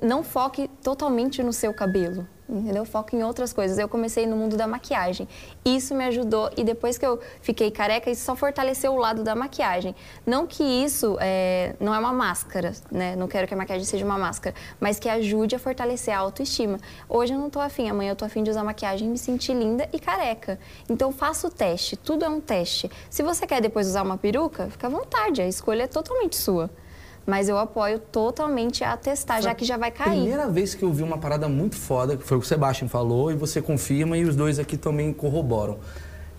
não foque totalmente no seu cabelo. Entendeu? Foca em outras coisas. Eu comecei no mundo da maquiagem. Isso me ajudou e depois que eu fiquei careca, isso só fortaleceu o lado da maquiagem. Não que isso é, não é uma máscara, né? Não quero que a maquiagem seja uma máscara, mas que ajude a fortalecer a autoestima. Hoje eu não tô afim, amanhã eu tô afim de usar maquiagem e me sentir linda e careca. Então faça o teste, tudo é um teste. Se você quer depois usar uma peruca, fica à vontade, a escolha é totalmente sua. Mas eu apoio totalmente a testar, já que já vai cair. Primeira vez que eu vi uma parada muito foda, que foi o que o Sebastian falou, e você confirma, e os dois aqui também corroboram.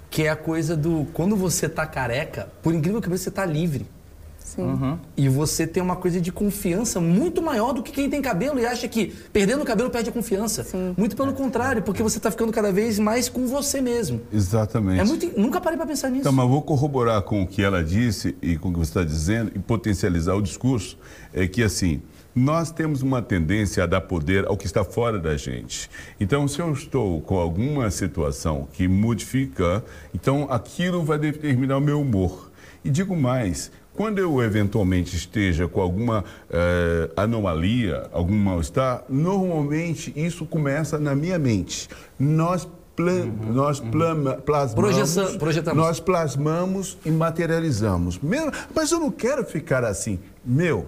Que é a coisa do. Quando você tá careca, por incrível que pareça, você tá livre. Sim. E você tem uma coisa de confiança muito maior do que quem tem cabelo e acha que perdendo o cabelo perde a confiança. Sim. Muito pelo contrário, porque você tá ficando cada vez mais com você mesmo. Exatamente. É muito. Nunca parei pra pensar nisso. Então, mas vou corroborar com o que ela disse e com o que você está dizendo e potencializar o discurso. É que, assim, nós temos uma tendência a dar poder ao que está fora da gente. Então, se eu estou com alguma situação que modifica, então aquilo vai determinar o meu humor. E digo mais, quando eu eventualmente esteja com alguma eh, anomalia, algum mal-estar, normalmente isso começa na minha mente. Nós, plan, nós plama- plasmamos, Projeção- projetamos. nós plasmamos e materializamos. Mesmo- mas eu não quero ficar assim. Meu,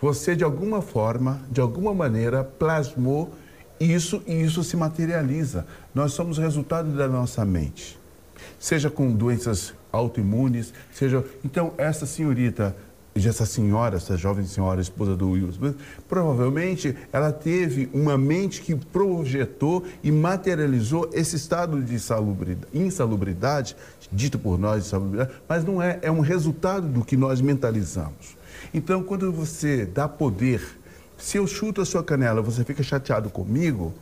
você de alguma forma, de alguma maneira, plasmou isso e isso se materializa. Nós somos resultado da nossa mente seja com doenças autoimunes, seja. Então, essa senhorita, essa senhora, essa jovem senhora, esposa do Will Smith, provavelmente ela teve uma mente que projetou e materializou esse estado de insalubridade, dito por nós insalubridade, mas não é, é um resultado do que nós mentalizamos. Então, quando você dá poder, se eu chuto a sua canela, você fica chateado comigo,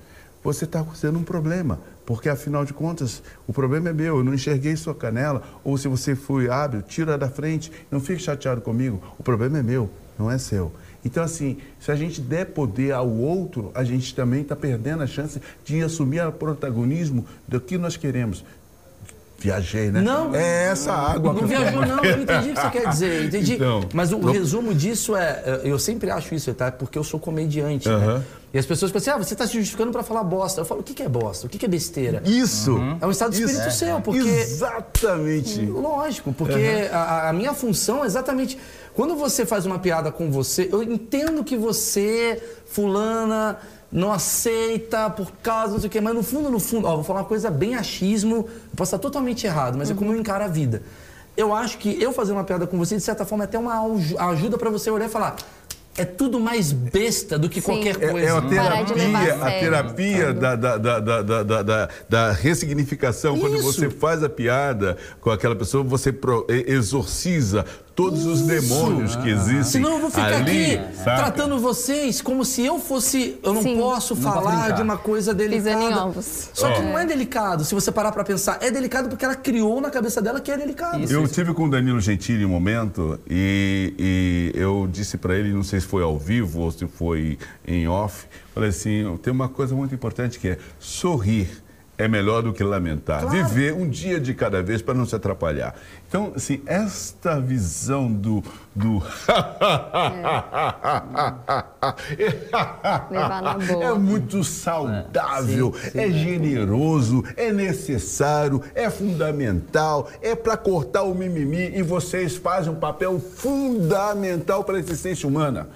você está sendo um problema, porque afinal de contas, o problema é meu, eu não enxerguei sua canela, ou se você foi hábil, tira da frente, não fique chateado comigo, o problema é meu, não é seu. Então, assim, se a gente der poder ao outro, a gente também está perdendo a chance de assumir o protagonismo do que nós queremos. Viajei, né? Não. É essa água. Não que eu viajou, não. Eu entendi o que você quer dizer. Entendi. Então, Mas o não- resumo disso é. Eu sempre acho isso, tá? Porque eu sou comediante. né? Aham. E as pessoas pensam assim: ah, você está se justificando para falar bosta. Eu falo: o que que é bosta? O que que é besteira? Isso. É um estado de espírito Isso. seu, porque. Exatamente. Lógico, porque a, a minha função é exatamente. Quando você faz uma piada com você, eu entendo que você, fulana, não aceita por causa não sei o quê, mas no fundo, no fundo, ó, vou falar uma coisa bem achismo, posso estar totalmente errado, mas é como eu encaro a vida. Eu acho que eu fazer uma piada com você, de certa forma, é até uma aju- ajuda pra você olhar e falar. É tudo mais besta do que Sim. qualquer É, coisa. é a de levar terapia, a a terapia da, da, da, da, da, da, da- da ressignificação. Quando Isso. você faz a piada com aquela pessoa, você exorciza todos os demônios que existem. Senão eu vou ficar ali, aqui saca? tratando vocês como se eu fosse. Eu não Sim. posso Não falar de uma coisa delicada. Pisando em ovos. Só que não é delicado, se você parar pra pensar. É delicado porque ela criou na cabeça dela que é delicado. Eu tive com o Danilo Gentili um momento e, e eu disse para ele, não sei se foi ao vivo ou se foi em off, falei assim, tem uma coisa muito importante que é sorrir é melhor do que lamentar. Claro. Viver um dia de cada vez para não se atrapalhar. Então, assim, esta visão do... do... Boa. É muito saudável, é, generoso, é necessário, é fundamental, é para cortar o mimimi e vocês fazem um papel fundamental para a existência humana.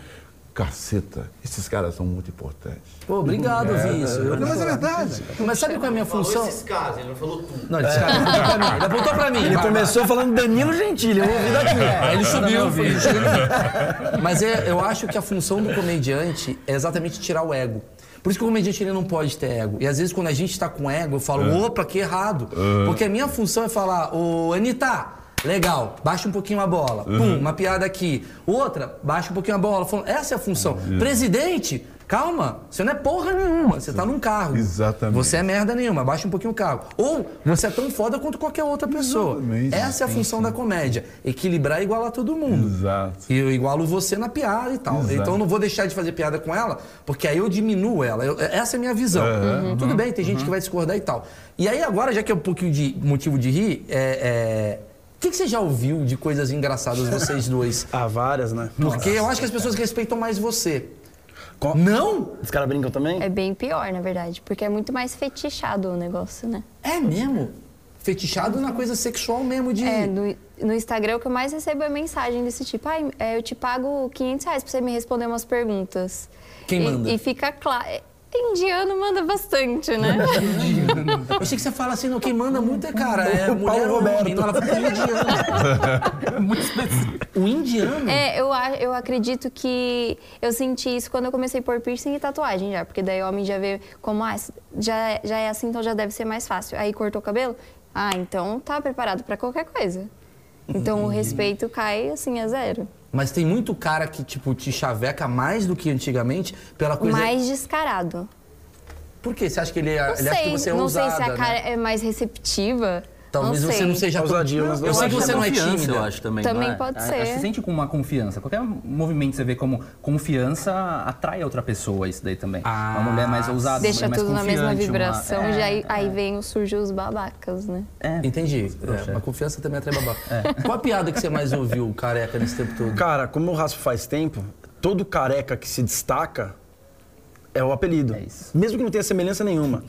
Caceta, esses caras são muito importantes. Pô, obrigado, ouvir isso. Eu- Não, mas é verdade. Mas sabe qual é a minha Falou função? esses casos, ele não falou tudo. Não, esse cara apontou pra mim. Ele apontou pra mim. Ele Vai, começou falando Danilo Gentili, eu ouvi daqui. Aí ele subiu, foi ele. Mas é, eu acho que a função do comediante é exatamente tirar o ego. Por isso que o comediante ele não pode ter ego. E às vezes quando a gente tá com ego, eu falo, opa, que errado. Porque a minha função é falar, ô Anitta, legal, baixa um pouquinho a bola. Pum, uma piada aqui. Outra, baixa um pouquinho a bola. Essa é a função. Presidente, Calma, você não é porra nenhuma, você tá num carro. Exatamente. Você é merda nenhuma, baixa um pouquinho o carro. Ou você é tão foda quanto qualquer outra pessoa. Exatamente. Essa é a função da comédia. Equilibrar e igualar todo mundo. Exato. E eu igualo você na piada e tal. Exato. Então eu não vou deixar de fazer piada com ela, porque aí eu diminuo ela. Eu- essa é a minha visão. Tudo bem, tem gente que vai discordar e tal. E aí agora, já que é um pouquinho de motivo de rir, é. é... O que, que você já ouviu de coisas engraçadas, vocês dois? Há várias, né? Porque eu acho que as pessoas respeitam mais você. Co- Não? Os caras brincam também? É bem pior, na verdade, porque é muito mais fetichado o negócio, né? É mesmo? Fetichado na coisa sexual mesmo de. É, no, no Instagram o que eu mais recebo é mensagem desse tipo. Ai, é, eu te pago 500 reais pra você me responder umas perguntas. Quem E- manda? E fica claro. Indiano manda bastante, né? Eu achei que você fala assim, não, quem manda muito é cara. É O mulher Paulo. Roberto. Não, ela fala indiano. Muito específico. O indiano? É, eu, eu acredito que eu senti isso quando eu comecei a pôr piercing e tatuagem já. Porque daí o homem já vê como, ah, já, é- já é assim, então já deve ser mais fácil. Aí cortou o cabelo, ah, então tá preparado pra qualquer coisa. Então o respeito cai, assim, a zero. Mas tem muito cara que, tipo, te chaveca mais do que antigamente pela coisa. Mais descarado. Por quê? Você acha que ele, é, Não ele acha que sei, você é não ousada, sei se a cara né? é mais receptiva. Talvez não você não seja. Ousadia, mas Eu sei que você é não é tímida. Eu acho também. Também não é? pode A- ser. Acho que você sente com uma confiança. Qualquer movimento você vê como confiança atrai a outra pessoa, isso daí também. Ah, uma mulher mais ousada, Deixa uma mulher tudo mais na mesma vibração, uma... É, aí, aí vem, surgem os babacas, né? é. Entendi. É, uma confiança também atrai babá. Qual a piada que você mais ouviu, careca, nesse tempo todo? Cara, como eu raspo faz tempo, todo careca que se destaca é o apelido. É isso. Mesmo que não tenha semelhança nenhuma.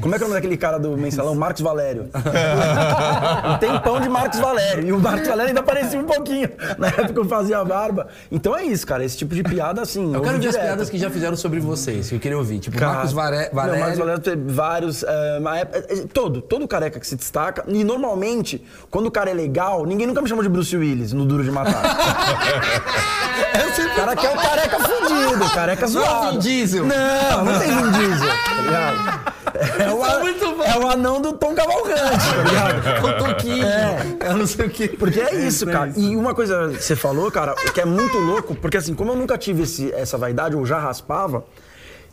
Como é que é o nome daquele cara do mensalão? Marcos Valério. um tempão de Marcos Valério. E o Marcos Valério ainda parecia um pouquinho. Na época eu fazia a barba. Então é isso, cara. Esse tipo de piada, assim. Eu quero ver as piadas que já fizeram sobre vocês, que eu queria ouvir. Tipo, Cara, Marcos Vare- Não, Valério. Marcos Valério teve vários. é, na época- é, todo, todo careca que se destaca. E normalmente, quando o cara é legal, ninguém nunca me chamou de Bruce Willis no Duro de Matar. o cara quer o careca fudido, careca Não é o zoado. Vin Diesel. Não, não tem Vin Diesel, tá ligado? É o, a- bom. é o anão do Tom Cavalcante, tá ligado? Com toquinho. É. Eu não sei o que. Porque é isso, cara. E uma coisa que você falou, cara, que é muito louco, porque assim, como eu nunca tive esse- essa vaidade, eu já raspava,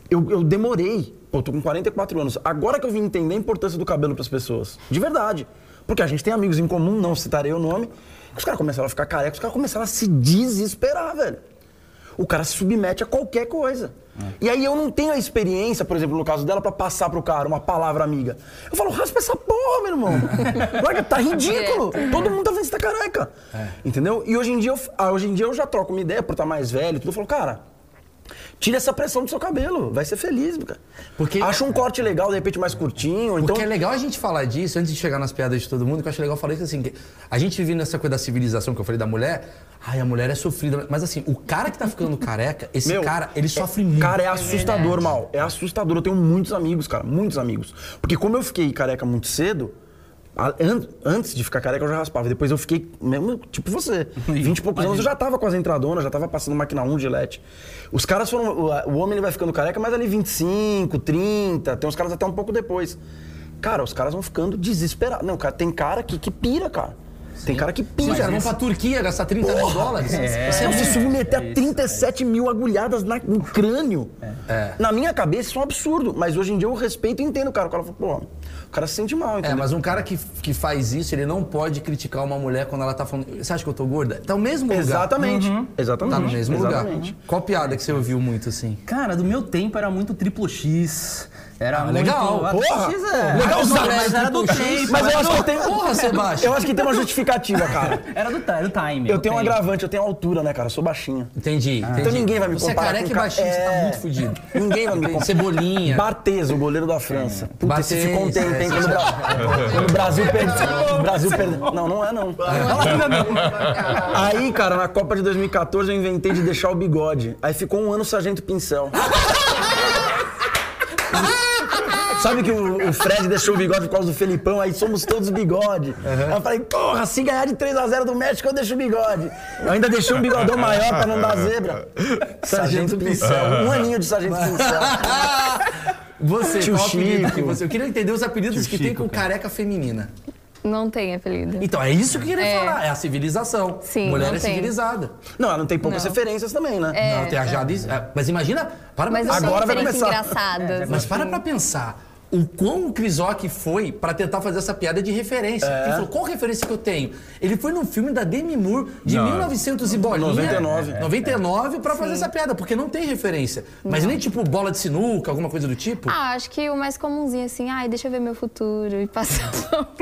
eu, eu demorei. Pô, tô com 44 anos. Agora que eu vim entender a importância do cabelo pras pessoas. De verdade. Porque a gente tem amigos em comum, não citarei o nome, os caras começaram a ficar carecas, os caras começaram a se desesperar, velho. O cara se submete a qualquer coisa. E aí eu não tenho a experiência, por exemplo, no caso dela, pra passar pro cara uma palavra amiga. Eu falo, raspa essa porra, meu irmão. Larga, tá ridículo. Todo mundo tá vendo você tá careca. Entendeu? E hoje em, dia eu, ah, hoje em dia eu já troco uma ideia por estar mais velho e tudo. Eu falo, cara, tira essa pressão do seu cabelo. Vai ser feliz, cara. Porque- Acha um corte legal, de repente mais curtinho. ou Então, Porque é legal a gente falar disso, antes de chegar nas piadas de todo mundo, que eu acho legal falar isso assim, que a gente vive nessa coisa da civilização que eu falei da mulher, ai, a mulher é sofrida, mas assim, o cara que tá ficando careca, esse Meu, cara, ele sofre muito. Cara, é assustador, mal. É assustador. Eu tenho muitos amigos, cara, muitos amigos. Porque como eu fiquei careca muito cedo, antes de ficar careca eu já raspava. Depois eu fiquei, mesmo tipo você, 20 e poucos anos eu já tava com as entradonas, já tava passando máquina 1 de LED. Os caras foram. O, homem ele vai ficando careca, mas ali 25, 30, tem uns caras até um pouco depois. Cara, os caras vão ficando desesperados. Não, cara, tem cara que, que pira, cara. Tem cara que Sim, pira. cara, vamos pra Turquia gastar 30 mil dólares. Você é se submeter a 37 mil agulhadas na- no crânio. Na minha cabeça, isso é um absurdo. Mas hoje em dia eu respeito e entendo, cara. O cara fala, pô, cara se sente mal, É, entendeu? mas um cara que, que faz isso, ele não pode criticar uma mulher quando ela tá falando. Você acha que eu tô gorda? Tá no mesmo lugar. Exatamente. Exatamente. Tá no mesmo Exatamente. lugar. Qual piada que você ouviu muito assim? Cara, do meu tempo era muito triplo X. Era Ah, muito... legal, Ah, porra. X é... Legalzão, mas era do tempo. Mas eu acho que tem. Porra, Sebastião! Eu acho que tem uma justificativa, cara. Era do, ti- do time. Eu tenho um agravante, eu tenho altura, né, cara? Eu sou baixinho. Entendi, entendi. Então ninguém vai me Você é comparar careca com e baixinho, você tá É. muito fudido. Ninguém vai me comparar. Cebolinha. Bartes, o goleiro da França. Puta, esse Barthez, ficou um tempo, é, hein? Quando, o Bra- quando o Brasil perdeu. O Brasil perdeu. Não, não é não. Aí, cara, na Copa de 2014 eu inventei de deixar o bigode. Aí ficou um ano Sargento Pincel. Sabe que o, o Fred deixou o bigode por causa do Felipão, aí somos todos bigode. Aí eu falei, porra, se ganhar de 3x0 do México, eu deixo o bigode. Eu ainda deixei um bigodão maior pra não dar zebra. Sargento Pincel. Um aninho de Sargento Pincel. Você, Tio qual apelido Chico. que você... Eu queria entender os apelidos que tem com careca feminina. Não tem apelido. Então, é isso que eu queria É. falar. É a civilização. Sim, Mulher não é tem. civilizada. Não, ela não tem poucas Não. referências também, né? É. Não, tem a Jade. é, Mas imagina. Para Mas pra sou Agora vai começar. engraçada. Mas para pra pensar. O quão o Chris Rock foi pra tentar fazer essa piada de referência. É. Ele falou, qual referência que eu tenho? Ele foi num filme da Demi Moore de Não. 1900 e bolinha. 99. 99 pra fazer essa piada, porque não tem referência. Mas nem tipo bola de sinuca, alguma coisa do tipo. Ah, acho que o mais comumzinho, assim, ai, deixa eu ver meu futuro e passar.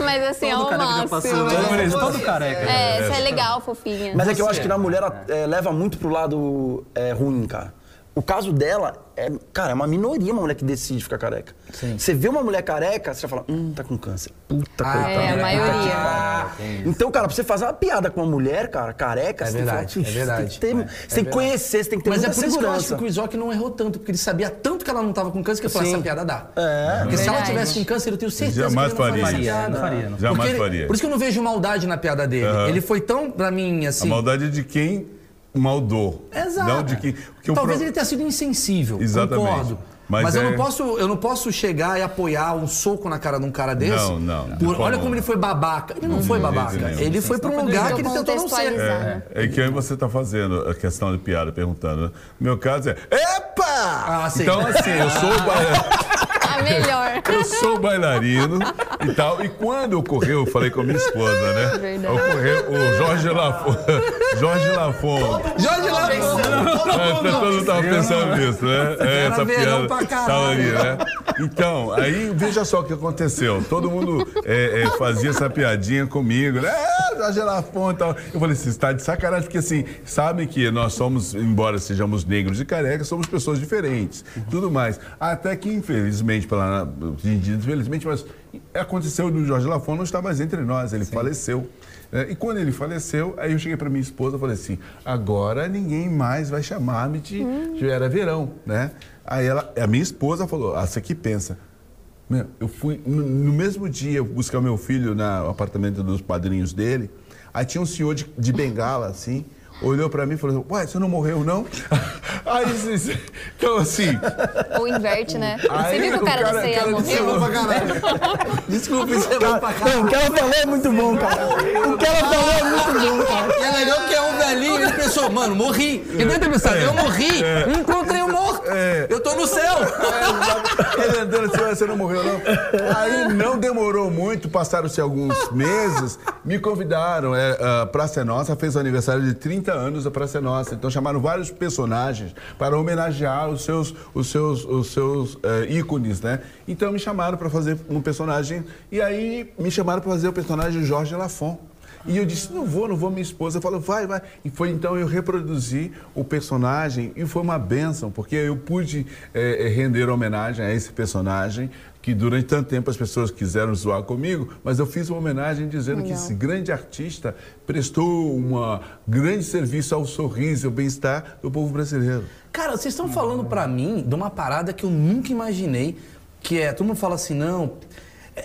Mas assim, é Todo o careca já máximo. passou. mas- Todo, isso, todo careca. É, isso é legal, fofinha. Mas é que eu acho que na mulher ela, é, leva muito pro lado é, ruim, cara. O caso dela é, cara, é uma minoria uma mulher que decide ficar careca. Sim. Você vê uma mulher careca, você já fala, hum, tá com câncer. Puta Ah, coitada. É, a maioria. Ah, Então, cara, pra você fazer uma piada com uma mulher, cara, careca, É você tem que verdade, falar, é verdade. Você tem que, ter- É, você tem que é conhecer, você tem que ter Mas é muita por isso que eu acho que segurança. o Rock não errou tanto, porque ele sabia tanto que ela não tava com câncer que falou, Sim. essa piada dá. É. Porque se ela Verdade. tivesse com câncer, eu tenho certeza Jamais que ele não faria. faria. Não piada. faria, não. Jamais ele- faria. Por isso que eu não vejo maldade na piada dele. Aham. Ele foi tão, pra mim, A assim... maldade é de quem maldou. Exato. Não de quem. porque o Talvez pro- ele tenha sido insensível, Exatamente. concordo. Mas Mas, eu, é- não posso, eu não posso chegar e apoiar um soco na cara de um cara desse. Não, não, por- forma olha como ele foi babaca. Ele não foi de jeito babaca. nenhum. Ele foi pra um lugar que ele tentou não ser. É, é que aí você está fazendo a questão de piada, perguntando. né? No meu caso é. Epa! Ah, sim. Então, assim, eu sou, ba- A melhor. eu sou bailarino e tal. E quando ocorreu, eu falei com a minha esposa, né? Verdade. Ocorreu o Jorge Lafon. Jorge Lafon. Jorge Lafon. É, todo mundo tava pensando nisso, né? É, essa piada tava ali, né? Então, aí veja só o que aconteceu. Todo mundo é, é, fazia essa piadinha comigo, né? É, Jorge Lafon e tal. Eu falei, você está de sacanagem, porque assim, sabem que nós somos, embora sejamos negros e carecas, somos pessoas diferentes, tudo mais. Até que, infelizmente, pela, infelizmente, mas aconteceu do Jorge Lafon não está mais entre nós, ele faleceu. É, E quando ele faleceu, aí eu cheguei para minha esposa e falei assim: agora ninguém mais vai chamar-me de, de Era Verão, né? Aí ela, a minha esposa falou: ah, você que pensa. Meu, eu fui no, no mesmo dia buscar meu filho na- no apartamento dos padrinhos dele. Aí tinha um senhor de, de bengala, assim, olhou para mim e falou: Ué, você não morreu, não? Aí, se- se- então, assim. Ou inverte, né? Aí Você viu que o cara, da ceia disse, "Eu vou morreu? pra caralho." Desculpa, isso é bom pra Não, o que ela falou é muito bom, cara. O que ela falou é muito bom, cara. E é legal que é um velhinho, ele pensou, mano, morri. E deve ter pensado, eu morri, encontrei morto. É. Eu tô no céu. Ele andando assim, "Ué, você não morreu, não. Aí não demorou muito, passaram-se alguns meses, me convidaram. É, a Praça é Nossa fez o aniversário de 30 anos da Praça é Nossa. Então chamaram vários personagens para homenagear os seus, os seus, os seus é, ícones, né? Então me chamaram para fazer um personagem. E aí me chamaram para fazer o personagem Jorge Lafon. E eu disse, não vou, não vou. Minha esposa falou, vai, vai. E foi então eu reproduzi o personagem e foi uma benção, porque eu pude eh, render homenagem a esse personagem que durante tanto tempo as pessoas quiseram zoar comigo, mas eu fiz uma homenagem dizendo que Legal. esse grande artista prestou um grande serviço ao sorriso e ao bem-estar do povo brasileiro. Cara, vocês estão falando pra mim de uma parada que eu nunca imaginei, que é, todo mundo fala assim, não...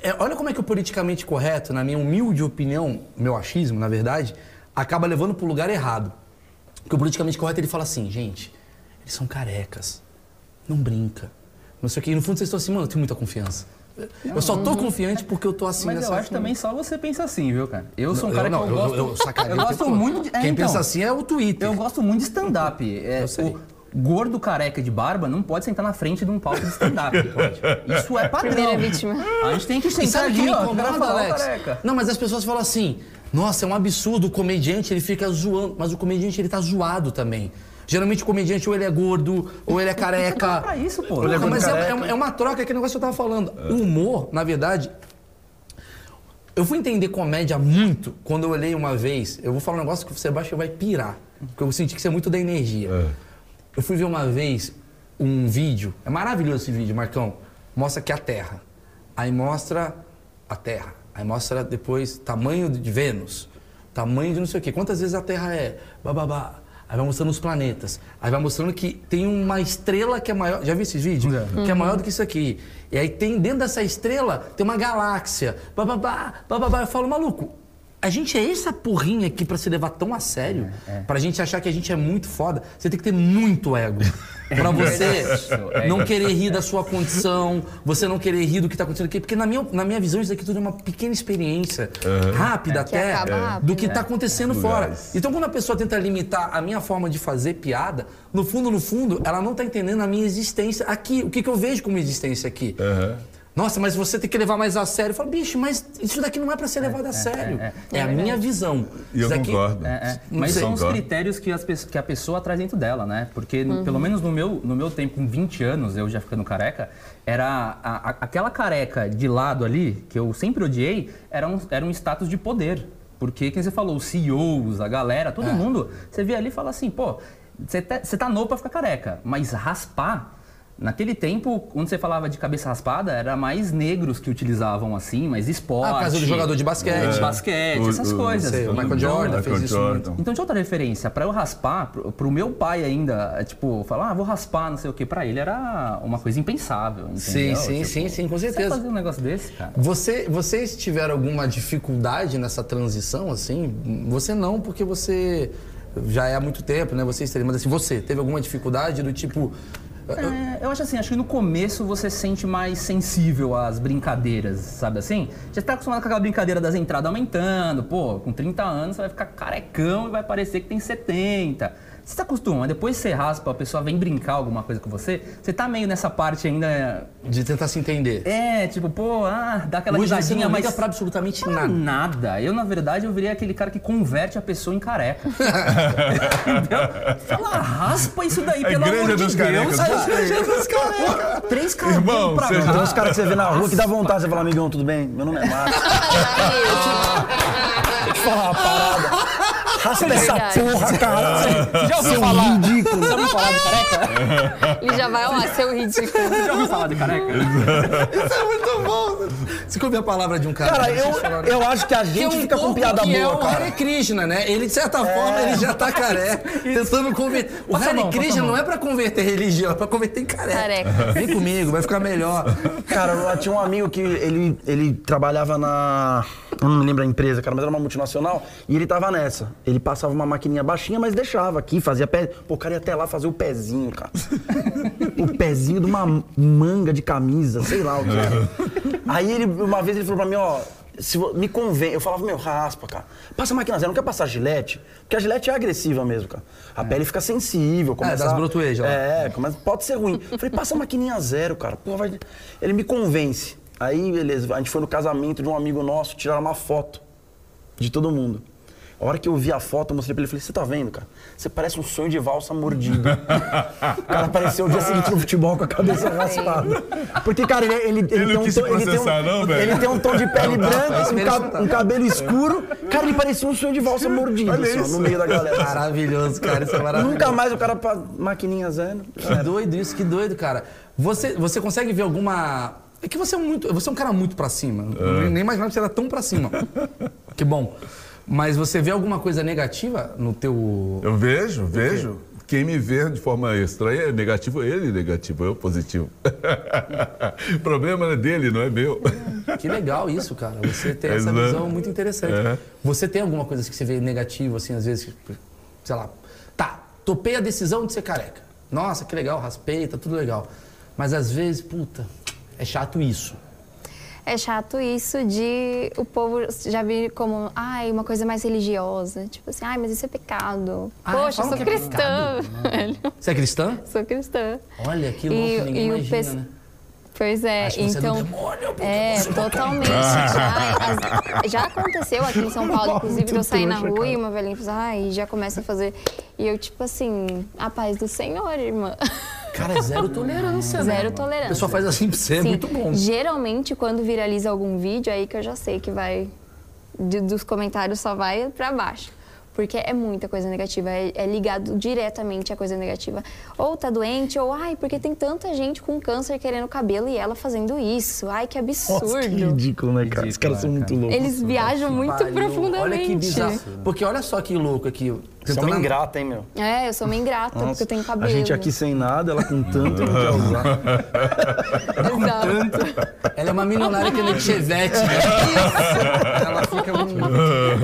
é, é, olha como é que o politicamente correto, na minha humilde opinião, meu achismo, na verdade, acaba levando pro lugar errado. Porque o politicamente correto, ele fala assim, gente, eles são carecas, não brinca. Não sei o que, e no fundo vocês estão assim, mano, eu tenho muita confiança. Eu só tô confiante porque eu tô assim Mas eu acho forma. também só você pensa assim, viu, cara? Eu sou um Eu cara não, que eu, eu- gosto. eu eu o gosto muito de. é, Quem então, pensa assim é o Twitter. Eu gosto muito de stand-up. É, Eu sei. o gordo careca de barba não pode sentar na frente de um palco de stand-up. Isso é padrão. Primeira vítima. A gente tem que sentar ali, ó. incomoda, Alex? careca. Não, mas as pessoas falam assim, nossa, é um absurdo, o comediante ele fica zoando, mas o comediante ele tá zoado também. Geralmente o comediante ou ele é gordo, ou ele é careca. pra isso, pô. Porra, Ele é mas é, careca. é uma- é uma troca, que negócio que eu tava falando. O humor, na verdade, eu fui entender comédia muito quando eu olhei uma vez. Eu vou falar um negócio que o Sebastião vai pirar. Porque eu senti que isso é muito da energia. Eu fui ver uma vez um vídeo. É maravilhoso esse vídeo, Marcão. Mostra aqui a Terra. Aí mostra a Terra. Aí mostra depois tamanho de Vênus. Tamanho de não sei o quê. Quantas vezes a Terra é? Bababá. Aí vai mostrando os planetas. Aí vai mostrando que tem uma estrela que é maior. Já viu esses vídeos? Que é maior do que isso aqui. E aí tem dentro dessa estrela tem uma galáxia. Bababá, bababá. Eu falo, maluco, A gente é essa porrinha aqui pra se levar tão a sério, pra gente achar que a gente é muito foda. Você tem que ter muito ego. Pra você É não querer rir da sua condição, você não querer rir do que tá acontecendo aqui. Porque na minha, na minha visão, isso daqui tudo é uma pequena experiência, rápida Que até, rápido. do que tá acontecendo fora. Então, quando a pessoa tenta limitar a minha forma de fazer piada, no fundo, no fundo, ela não tá entendendo a minha existência aqui. O que, que eu vejo como existência aqui. Nossa, mas você tem que levar mais a sério. Eu falo, bicho, mas isso daqui não é pra ser levado a sério. É, a minha visão. E eu daqui- concordo. É, é. Mas são os critérios que, as que a pessoa traz dentro dela, né? Porque, no- pelo menos no meu, no meu tempo, com 20 anos, eu já ficando careca, era a- a- aquela careca de lado ali, que eu sempre odiei, era um, era um status de poder. Porque, quem você falou, os CEOs, a galera, todo mundo, você vê ali e fala assim, pô, você tá, você tá novo pra ficar careca, mas raspar... Naquele tempo, quando você falava de cabeça raspada, era mais negros que utilizavam assim, mais esporte. Ah, por causa do jogador de basquete. de basquete, O- essas o- coisas. sei, o Michael Então, Jordan Michael fez isso Jordan. muito. então tinha outra referência. Pra eu raspar, pro, pro meu pai ainda, é, tipo, falar, ah, vou raspar, não sei o que, pra ele era uma coisa impensável. Sim, entendeu? sim, Tipo, sim, sim, com Você certeza. fazer um negócio desse, cara. Você, vocês tiveram alguma dificuldade nessa transição, assim? Você não, porque você já é há muito tempo, né? Vocês teriam, mas assim, você teve alguma dificuldade do tipo. É, eu acho assim, acho que no começo você se sente mais sensível às brincadeiras, sabe assim? Já tá acostumado com aquela brincadeira das entradas aumentando, pô, com 30 anos você vai ficar carecão e vai parecer que tem 70. Você se acostuma, mas depois você raspa, a pessoa vem brincar alguma coisa com você, você tá meio nessa parte ainda. De tentar se entender. É, tipo, pô, ah, dá aquela Hoje você risadinha, não mas. liga pra absolutamente Pra nada. nada. Eu, na verdade, eu virei aquele cara que converte a pessoa em careca. Entendeu? Fala, raspa isso daí, A pelo igreja amor de dos Deus. carecas. A igreja dos carecas. Três caras Irmão, pra já- Tem uns caras que você vê na rua que dá vontade, você fala, amigão, tudo bem? Meu nome é Marcos. Deixa eu te falar uma parada. Raspa essa Verdade. porra, cara. Você já ouviu Seu falar? ridículo. Você já ouviu falar de careca? Ele já vai, ó, seu ridículo. Você já ouviu falar de careca? Isso é muito bom. Você ouviu a palavra de um cara? Cara, eu, eu acho que a é gente um fica com piada que é boa, o cara. Hare Krishna, né? Ele, de certa forma, ele já tá careca, tentando converter. O Passa Hare mão, Krishna não é pra converter religião, é pra converter em careca. Careca. Vem comigo, vai ficar melhor. Cara, eu tinha um amigo que ele, ele trabalhava na. Eu não me lembro a empresa, cara, mas era uma multinacional. E ele tava nessa. Ele passava uma maquininha baixinha, mas deixava aqui, fazia pé. Pô, o cara ia até lá fazer o pezinho, cara. o pezinho de uma manga de camisa, sei lá o que era. Aí ele, uma vez ele falou pra mim, ó. Se me convém, eu falava, meu, raspa, cara. Passa a máquina zero, não quer passar gilete? Porque a gilete é agressiva mesmo, cara. A pele fica sensível. Começa das a- brotoejas lá. É, começa, pode ser ruim. Eu falei, passa a maquininha zero, cara. Porra, vai... Ele me convence. Aí, beleza, a gente foi no casamento de um amigo nosso, tiraram uma foto de todo mundo. A hora que eu vi a foto, eu mostrei pra ele, falei, você tá vendo, cara? Você parece um sonho de valsa mordido. o cara apareceu o dia seguinte no futebol com a cabeça raspada. Porque, cara, ele, ele, ele, Ele tem não um tom, ele, tem um, não, ele tem um tom de pele branca, um, merece ca- um cabelo escuro. Cara, ele parecia um sonho de valsa mordido, Olha assim, no meio da galera. Maravilhoso, cara. Isso é maravilhoso. Nunca mais o cara pra maquininha zero. Que doido isso, que doido, cara. Você, você consegue ver alguma. É que você é muito. Você é um cara muito pra cima. Eu Nem imaginava que você era tão pra cima. que bom. Mas você vê alguma coisa negativa no teu. Eu vejo, vejo. Quem me vê de forma estranha é negativo, ele é negativo, eu positivo. o problema é dele, não é meu. Que legal isso, cara. Você tem essa Exato. visão muito interessante. É. Você tem alguma coisa que você vê negativo, assim, às vezes, sei lá, tá, topei a decisão de ser careca. Nossa, que legal, raspei, tá tudo legal. Mas às vezes, puta, é chato isso. É chato isso de o povo já vir como, ai, uma coisa mais religiosa. Tipo assim, ai, mas isso é pecado. Ah, Poxa, eu sou é cristã. Você é cristã? sou cristã. Olha, que louco, E- ninguém e o imagina, pes- né? Pois é, Acho é então. demônio, é, você tá totalmente. Já, já aconteceu aqui em São Paulo, inclusive, eu sair na rua e uma velhinha fala, ai, já começa a fazer. E eu, tipo assim, a paz do Senhor, irmã. Cara, é zero tolerância, né? Zero A tolerância. pessoa faz assim pra você, é Sim. muito bom. Geralmente, quando viraliza algum vídeo, é aí que eu já sei que vai. de- dos comentários só vai pra baixo. Porque é muita coisa negativa, é, é ligado diretamente à coisa negativa. Ou tá doente, ou ai, porque tem tanta gente com câncer querendo cabelo e ela fazendo isso. Ai, que absurdo. Nossa, que ridículo, né, cara? Os caras são muito loucos. Eles viajam muito Pariu. profundamente. Olha que bizarro. Porque olha só que louco aqui. Você é uma ingrata, hein, meu? É, eu sou meio ingrata, porque eu tenho cabelo. A gente aqui sem nada, ela com tanto não quer usar. Exato. Ela é uma milionária que nem Chevette, né? Ela fica.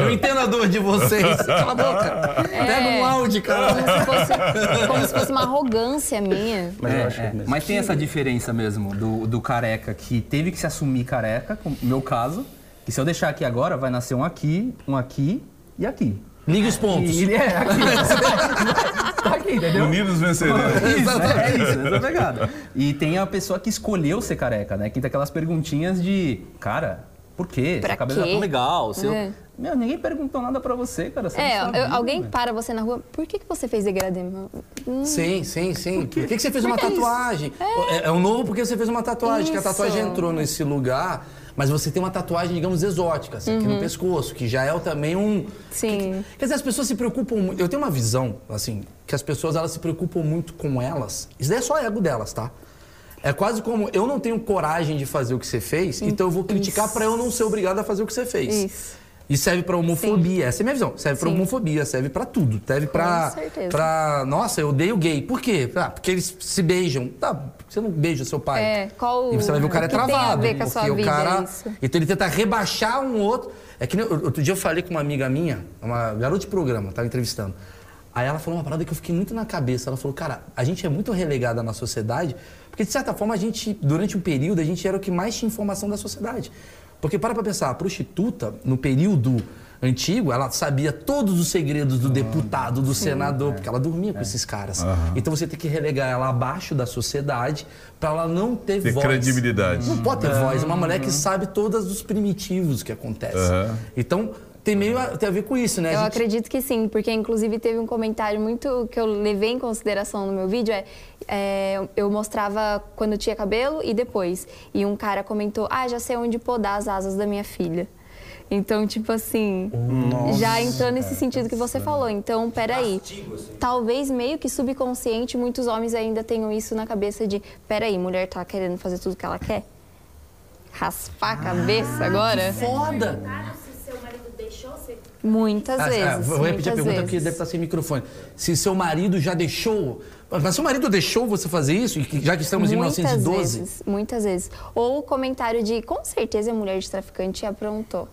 Eu entendo a dor de vocês. Cala a boca. Pega um áudio, cara. Como se, fosse, como se fosse uma arrogância minha. Mas eu É, acho é. mesmo. Mas tem essa diferença mesmo do, do careca que teve que se assumir careca, como no meu caso, que se eu deixar aqui agora, vai nascer um aqui, um aqui e aqui. Liga os pontos. E, é, aqui. tá aqui, entendeu? Unidos venceremos. Isso, é, é isso, essa pegada. E tem a pessoa que escolheu ser careca, né? Que tem aquelas perguntinhas de, cara, por quê? Pra Seu cabelo quê? tá tão legal. Seu... É. Meu, ninguém perguntou nada pra você, cara. Você É, não eu- alguém velho. para você na rua, por que, que você fez degradê? Hum, Sim, sim, sim. Por que, que você fez uma Por que isso? tatuagem? É. é um novo porque você fez uma tatuagem, que a Isso. tatuagem entrou nesse lugar, mas você tem uma tatuagem, digamos, exótica, assim, aqui no pescoço, que já é também um. Sim. Quer dizer, as pessoas se preocupam muito. Eu tenho uma visão, assim, que as pessoas elas se preocupam muito com elas. Isso daí é só ego delas, tá? É quase como eu não tenho coragem de fazer o que você fez, então eu vou criticar pra eu não ser obrigado a fazer o que você fez. Isso. E serve pra homofobia, essa é a minha visão. Serve pra Sim. homofobia, serve pra tudo. Serve certeza. pra. Nossa, eu odeio gay. Por quê? Ah, porque eles se beijam. Tá, você não beija seu pai? É, qual- E você vai ver o cara é o que tem a travado. ver com a sua porque o vida, cara. isso? Então ele tenta rebaixar um outro. É que nem, outro dia eu falei com uma amiga minha, uma garota de programa, tava entrevistando. Aí ela falou uma parada que eu fiquei muito na cabeça. Ela falou, cara, a gente é muito relegada na sociedade, porque de certa forma a gente, durante um período, a gente era o que mais tinha informação da sociedade. Porque para pra pensar, a prostituta, no período antigo, ela sabia todos os segredos do deputado, do senador, porque ela dormia com esses caras. Então você tem que relegar ela abaixo da sociedade para ela não ter, Ter voz. credibilidade. Não pode ter voz. É uma mulher que sabe todos os primitivos que acontecem. Então, tem meio a, tem a ver com isso, né? A Eu gente- acredito que sim, porque inclusive teve um comentário muito que eu levei em consideração no meu vídeo, é, é, eu mostrava quando tinha cabelo e depois. E um cara comentou, ah, já sei onde podar as asas da minha filha. Então, tipo assim, já entrou nesse sentido que você falou. Então, peraí. Talvez meio que subconsciente, muitos homens ainda tenham isso na cabeça de, peraí, mulher tá querendo fazer tudo que ela quer? Raspar a cabeça agora? Foda! se seu marido deixou você Muitas Ah, ah, vezes. vou repetir a pergunta porque vezes. deve estar sem microfone. Se seu marido já deixou. Mas seu marido deixou você fazer isso? E que- Já que estamos em muitas 1912? Vezes, muitas vezes. Ou o comentário de, com certeza, a mulher de traficante aprontou.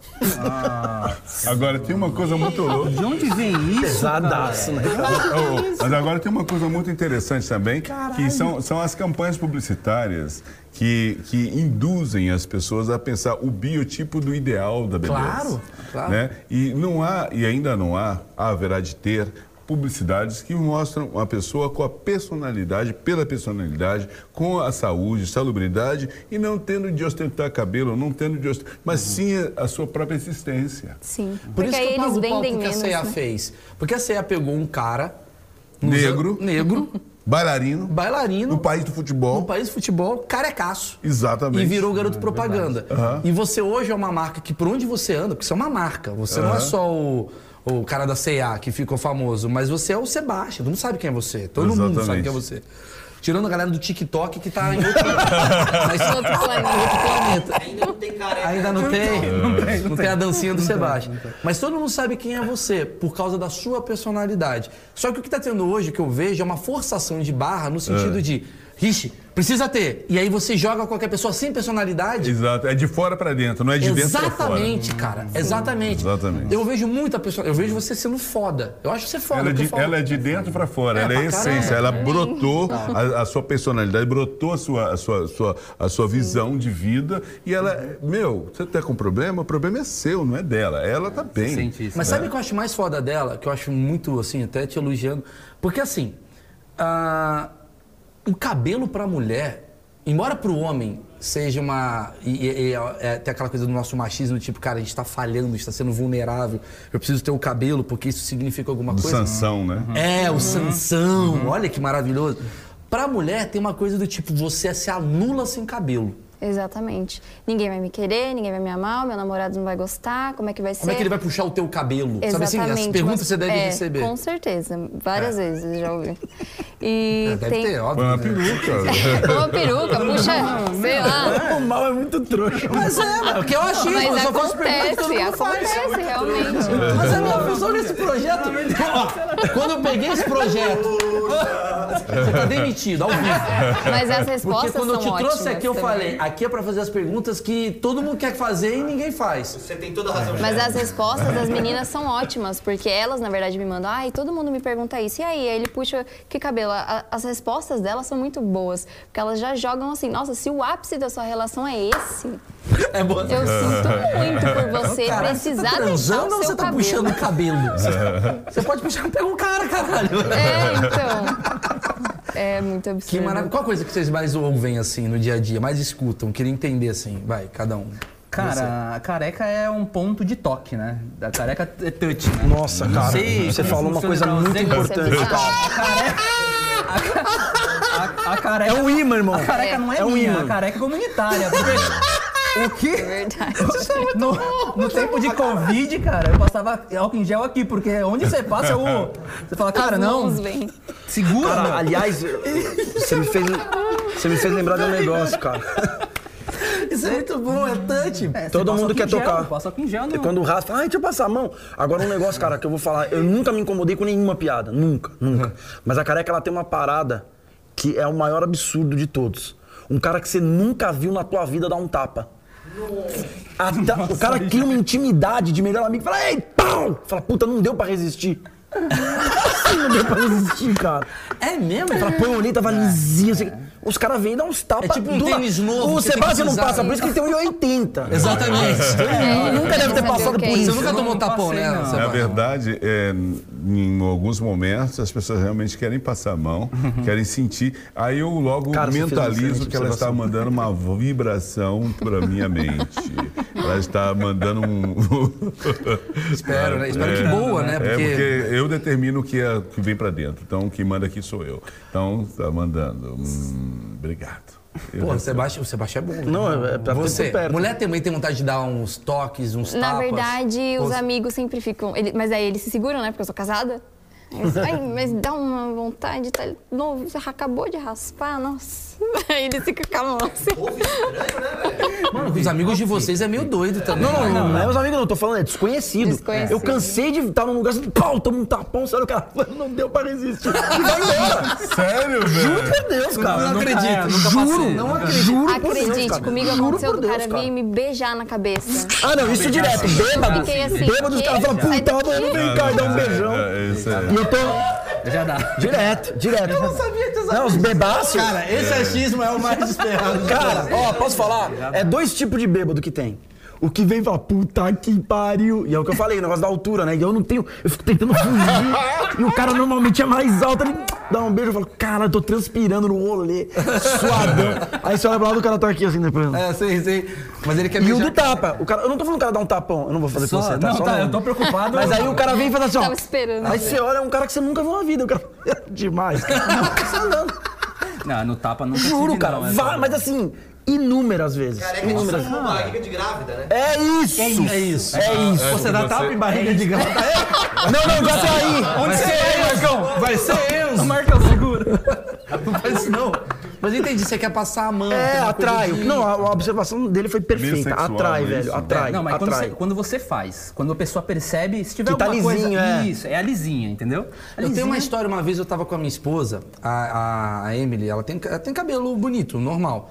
Agora tem uma coisa muito louca. De onde vem isso? Pesadaço, né? Oh, mas agora tem uma coisa muito interessante também, que são, são as campanhas publicitárias que, que induzem as pessoas a pensar o biotipo do ideal da beleza. Claro, claro. Né? E não há, e ainda não há, haverá de ter publicidades que mostram uma pessoa com a personalidade, pela personalidade, com a saúde, salubridade e não tendo de ostentar cabelo, não tendo de ostentar, mas sim a, a sua própria existência. Sim. Por Porque isso que aí eu eles pago o vendem que a. CEA né? fez. Porque a CEA pegou um cara... Negro. an- Negro, Bailarino, bailarino... no país do futebol. No país do futebol, carecaço. Exatamente. E virou garoto propaganda. Aham. E você hoje é uma marca que por onde você anda, porque você é uma marca, você não é só o, o cara da C&A que ficou famoso, mas você é o Sebastião, todo mundo sabe quem é você, todo mundo Exatamente. sabe quem é você. Tirando a galera do TikTok que tá em outro, mas, Outro planeta. outro planeta. Ainda não tem careca. Ainda não tem, não tem, a dancinha do Sebastião. Mas todo mundo sabe quem é você, por causa da sua personalidade. Só que o que está tendo hoje, que eu vejo, é uma forçação de barra no sentido de, Riche, precisa ter. E aí você joga qualquer pessoa sem personalidade. Exato. É de fora para dentro, não é de dentro para fora. Exatamente, cara. Exatamente. Exatamente. Eu vejo muita pessoa, eu vejo você sendo foda. Eu acho você foda. Ela é, de, falo- ela é de dentro para fora, É, ela é essência, ela brotou a, a sua personalidade, brotou a sua, a sua, sua, a sua visão de vida e ela, meu, você tá com problema? O problema é seu, não é dela. Ela tá bem. Sente isso. Mas sabe o que eu acho mais foda dela? Que eu acho muito, assim, até te elogiando. Porque, assim, ah, o cabelo pra mulher, embora pro homem seja uma. E, e- e é, tem aquela coisa do nosso machismo, tipo, cara, a gente tá falhando, a gente tá sendo vulnerável, eu preciso ter o cabelo porque isso significa alguma Do coisa. Sansão, né? É, o Sansão, olha que maravilhoso. Pra mulher tem uma coisa do tipo, você se anula sem cabelo. Exatamente. Ninguém vai me querer, ninguém vai me amar, meu namorado não vai gostar, como é que vai ser? Como é que ele vai puxar o teu cabelo? Sabe Exatamente. assim, as perguntas mas- você deve é, receber. Com certeza, várias vezes eu já ouvi. E É, deve tem ter, óbvio. uma né? peruca. uma peruca, puxa, sei lá. O mal é muito trouxa. Mas é, mano, porque eu achei, Mas eu só faço pergunta que todo acontece, faz. acontece realmente. Mas a minha função nesse projeto. Quando eu peguei esse projeto. Você tá demitido, ao vivo. Mas as Porque respostas quando eu te trouxe aqui, eu também. falei, aqui é pra fazer as perguntas que todo mundo quer fazer e ninguém faz. Você tem toda a razão. Mas as respostas das meninas são ótimas, porque elas, na verdade, me mandam, ai, todo mundo me pergunta isso. E aí? Aí ele puxa, que cabelo? A- As respostas delas são muito boas, porque elas já jogam assim, nossa, se o ápice da sua relação é esse, É bom. eu sinto muito por você Cara, precisar você tá deixar transando o ou você tá cabelo. puxando o cabelo? Você pode puxar, pega um cara, caralho. É, então. É muito absurdo. Que maravilha. Qual coisa que vocês mais ouvem, assim, no dia a dia? Mais escutam? Queria entender, assim. Vai, cada um. Cara, a careca é um ponto de toque, né? A careca é touch, né? Nossa, cara, sei você falou uma coisa muito você, importante, é cara. A, a careca. É um imã, irmão. A careca não é, É um minha, imã. a careca é comunitária. Porque o que? É verdade. No, no tempo de Covid, cara, eu passava álcool em gel aqui, porque onde você passa, eu, você fala, cara, não, segura, Cara, aliás, você me fez, você me fez lembrar de um negócio, cara. Isso é muito bom, é touch. É, todo mundo quer gel, tocar. Passa álcool em gel, É não. quando o raspa, ai, deixa eu passar a mão. Agora um negócio, cara, que eu vou falar, eu nunca me incomodei com nenhuma piada, nunca, nunca. Mas a careca, ela tem uma parada que é o maior absurdo de todos. Um cara que você nunca viu na tua vida dar um tapa. Até- o cara cria uma intimidade de melhor amigo, fala, ei, pau! Fala, puta, não deu pra resistir. Não deu pra resistir, cara. É mesmo? Fala, põe o olhinho, tava lisinho. assim. Os caras vêm e dão uns tapas. É tipo um do tênis novo, O você Sebastião não passa por isso que ele tem 1,80. Exatamente. É, nunca deve ter passado é por Você isso. nunca Eu tomou não tapão, né? Na verdade, é, em alguns momentos as pessoas realmente querem passar a mão, querem sentir. Aí eu logo Cara, mentalizo que ela está mandando uma vibração para minha mente. Ela está mandando um. Espero, né? Espero que boa, né? É Porque- porque eu determino o que, é, que vem para dentro. Então, quem manda aqui sou eu. Então, está mandando. Hum, obrigado. Pô, o. Sebastião, o Sebastião é bom. né? Não, é pra ter Você, perto. mulher também tem vontade de dar uns toques, uns Na tapas? verdade, os amigos sempre ficam. ele- mas aí eles se seguram, né? Porque eu sou casada. Eles, Ai, mas dá uma vontade, tá novo, você acabou de raspar, nossa. Aí eles ficam com a mão assim. Mano, os amigos de vocês é meio doido também. Não, não, né? não, não é os amigos, não, eu tô falando, é desconhecido. Desconhecido. Eu cansei de estar num lugar assim, pau, toma um tapão, sério, o cara, não deu pra resistir. Sério, Juro velho? por Deus, cara. Não acredito, é, nunca Juro, passei. não acredito. Juro por Deus, Acredite, cara. comigo Juro aconteceu por do Deus, cara vir me beijar na cabeça. Ah, não, isso direto, bêbado. assim, bêbado, os caras falam, puta, vem cá e dá um beijão. É, isso aí. E eu tô Já dá. direto, direto. Eu não sabia que Não, os bebaços. Cara, esse achismo é o mais esperado. Cara, ó, posso falar? É dois tipos de bêbado que tem. O que vem e fala, puta que pariu. E é o que eu falei, o negócio da altura, né? E eu não tenho. Eu fico tentando fugir. e o cara normalmente é mais alto. Ele dá um beijo e fala, cara, eu tô transpirando no rolê, suadão. Aí você olha pra lá do cara tá aqui assim, depois. É, sei, sei. Mas ele quer E o do tapa. O cara, eu não tô falando o cara dar um tapão. Eu não vou fazer com Só- você, tá? não, Só tá, eu tô preocupado. Mas aí o cara vem e faz assim, ó. Tava esperando. Aí você olha, é um cara que você nunca viu na vida. O cara. Demais, cara. Não, você andando. Não, no tapa nunca Juro, tive, cara. não, Vai, mas assim, inúmeras vezes. Careca de Inúmeras uma barriga de grávida, né? É isso! É isso. É isso. Você dá tapa em barriga de gato. Não, não, já saí. Onde você é, Marcão? Vai ser Enzo. Marcão, segura. Não faz isso, não. Mas eu entendi, você quer passar a mão. É, atrai. de- Não, a a observação dele foi perfeita. Bissexual, Atrai, é velho. Atrai. Não, mas quando atrai. você, quando você faz, quando a pessoa percebe, se tiver Que tá alguma lisinho, coisa. é. Isso, é a lisinha, entendeu? A Eu tenho uma lisinha- história, uma vez eu tava com a minha esposa, a, a- a Emily, ela tem, ela tem cabelo bonito, normal.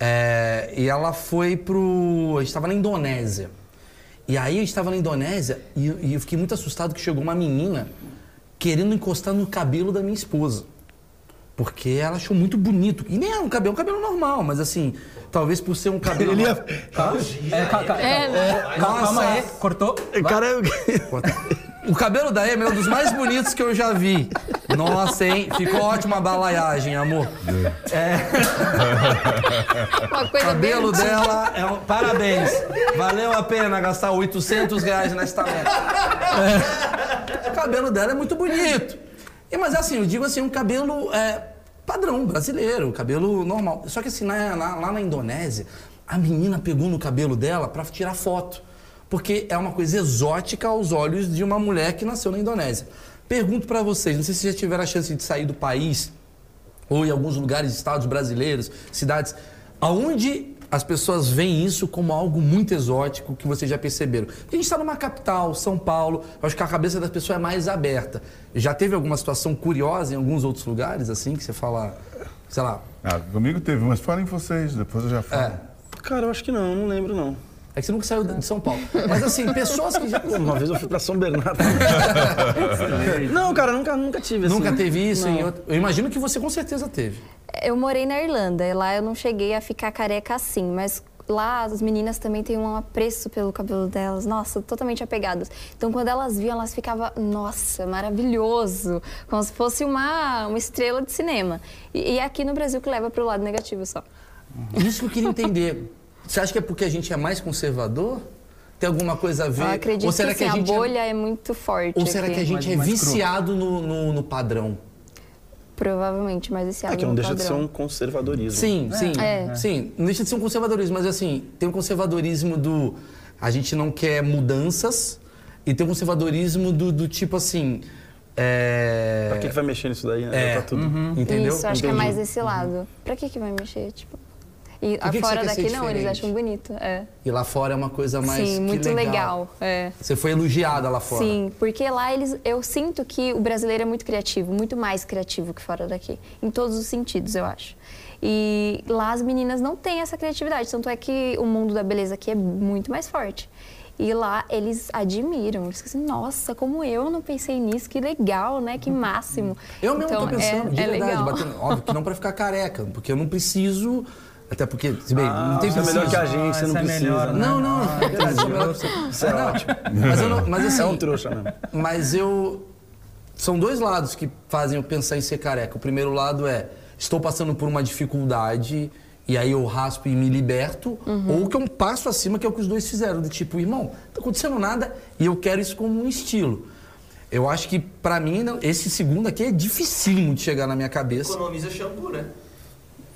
É, e ela foi pro. A gente tava na Indonésia. E aí eu estava na Indonésia e, eu- e eu fiquei muito assustado que chegou uma menina querendo encostar no cabelo da minha esposa. Porque ela achou muito bonito. E nem era um cabelo, um cabelo normal, mas assim, talvez por ser um cabelo. Ele ia- Hã? É, ca- ca- É, calma, calma aí, cortou. Cara, O cabelo da Emily é um dos mais bonitos que eu já vi. Nossa, hein? Ficou ótima a balaiagem, amor. uma O coisa cabelo bem... dela é um... Parabéns. Valeu a pena gastar 800 reais nesta merda. É. O cabelo dela é muito bonito. E, mas assim, eu digo assim, um cabelo é, padrão, brasileiro, cabelo normal. Só que assim, na- na- lá na Indonésia, a menina pegou no cabelo dela pra tirar foto. Porque é uma coisa exótica aos olhos de uma mulher que nasceu na Indonésia. Pergunto pra vocês, não sei se já tiveram a chance de sair do país ou em alguns lugares, estados brasileiros, cidades, aonde as pessoas veem isso como algo muito exótico que vocês já perceberam? Porque a gente está numa capital, São Paulo, eu acho que a cabeça das pessoas é mais aberta. Já teve alguma situação curiosa em alguns outros lugares, assim, que você fala, sei lá, Ah, comigo teve, mas falem vocês, depois eu já falo. é, Cara, eu acho que não, não lembro não. É que você nunca saiu de São Paulo. Mas assim, pessoas que já... Uma vez eu fui pra São Bernardo. não, cara, nunca, nunca tive assim. Nunca teve isso? Não. Em outro... Eu imagino que você com certeza teve. Eu morei na Irlanda, e lá eu não cheguei a ficar careca assim, mas lá as meninas também têm um apreço pelo cabelo delas, nossa, totalmente apegadas. Então quando elas viam, elas ficavam, nossa, maravilhoso, como se fosse uma, uma estrela de cinema. E, e aqui no Brasil que leva para o lado negativo só. Isso que eu queria entender. Você acha que é porque a gente é mais conservador? Tem alguma coisa a ver? Eu acredito Ou será que, que, assim, a a, gente é- bolha é... muito forte Ou será aqui. que a gente é Mais- mais viciado no, no, no padrão? Provavelmente, mas esse É que não deixa de ser um conservadorismo. Sim, sim. É. Sim, não deixa de ser um conservadorismo, mas assim, tem um conservadorismo do a gente não quer mudanças e tem um conservadorismo do, do tipo assim. É... Pra que, que vai mexer nisso daí, né? É. Já tá tudo. Entendeu? Isso, acho que é Entendi. mais desse lado. Pra que que vai mexer, tipo... E que que fora ser daqui não, eles acham bonito. É. E lá fora é uma coisa mais. Sim, que muito legal. É. Você foi elogiada lá fora. Sim, porque lá eles, eu sinto que o brasileiro é muito criativo, muito mais criativo que fora daqui, em todos os sentidos, eu acho. E lá as meninas não têm essa criatividade, tanto é que o mundo da beleza aqui é muito mais forte. E lá eles admiram, eles ficam assim, nossa, como eu não pensei nisso, que legal, né? Que máximo. Eu mesmo então, tô pensando, é, de é verdade, legal. batendo, óbvio que não pra ficar careca, porque eu não preciso. Até porque, se bem, não tem Isso é melhor que a gente, você não Essa é precisa. melhor, né? Não, não, é verdade, isso é é Não, ótimo. Mas, eu não, mas assim, É um trouxa mesmo. Mas eu. São dois lados que fazem eu pensar em ser careca. O primeiro lado é: estou passando por uma dificuldade e aí eu raspo e me liberto. Uhum. Ou que é um passo acima, que é o que os dois fizeram. Do tipo, irmão, não tá acontecendo nada e eu quero isso como um estilo. Eu acho que, pra mim, não- esse segundo aqui é dificílimo de chegar na minha cabeça. Economiza shampoo, né?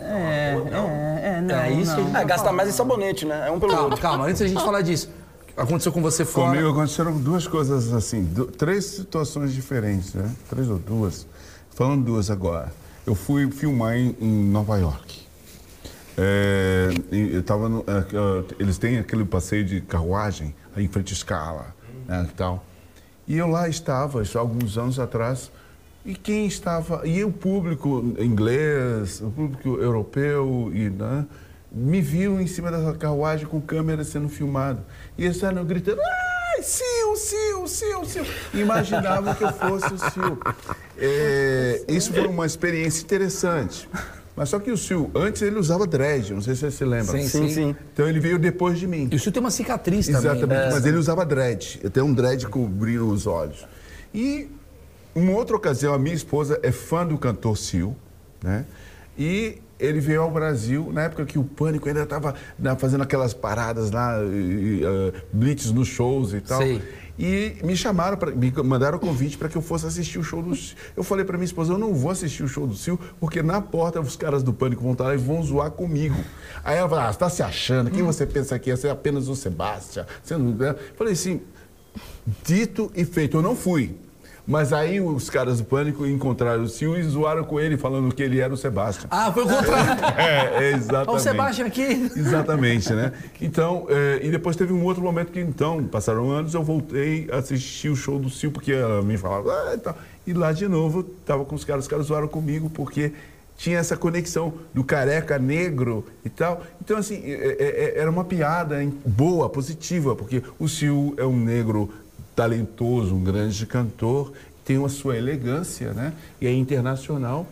É, Não. é, é, não, É isso que a não. É, gasta mais em sabonete, né? É um pelo Calma, outro. calma, antes da gente falar disso. Aconteceu com você fora. Comigo aconteceram duas coisas assim, du- três situações diferentes, né? Três ou duas. Falando duas agora. Eu fui filmar em, em Nova York. É, eu tava no, é, é, eles têm aquele passeio de carruagem aí em frente à escala, né, e tal. E eu lá estava, isso há alguns anos atrás, e quem estava, e o público inglês, o público europeu, e, né, me viu em cima dessa carruagem com câmera sendo filmado. E eles estavam gritando, ai, Sil, Sil, Sil, Sil. Imaginavam que eu fosse o Sil. É, isso foi uma experiência interessante. Mas só que o Sil, antes ele usava dread, não sei se você se lembra. Sim, Sim, sim. Então ele veio depois de mim. E o senhor tem uma cicatriz também. Exatamente, né? mas ele usava dread. Eu tenho um dread cobrindo os olhos. E uma outra ocasião, a minha esposa é fã do cantor Sil, né? E ele veio ao Brasil na época que o Pânico ainda estava fazendo aquelas paradas lá, e, ah, blitz nos shows e tal. Sei. E me chamaram, pra, me mandaram o convite para que eu fosse assistir o show do Sil. Eu falei para minha esposa, eu não vou assistir o show do Sil, porque na porta os caras do Pânico vão estar lá e vão zoar comigo. Aí ela falou, ah, você está se achando? Quem você pensa que é? Você é apenas o Sebastião? Você não... é?" Falei assim, dito e feito, eu não fui. Mas aí os caras do Pânico encontraram o Sil e zoaram com ele, falando que ele era o Sebastião. Ah, foi o contrário. É, é exatamente. Olha o Sebastião aqui. Exatamente, né? Então, é, e depois teve um outro momento que, então, passaram anos, eu voltei a assistir o show do Sil, porque ela me falava, ah, e tal. E lá de novo, tava com os caras, os caras zoaram comigo, porque tinha essa conexão do careca negro e tal. Então, assim, é- é- era uma piada hein, boa, positiva, porque o Sil é um negro talentoso, um grande cantor, tem a sua elegância, né? E é internacional.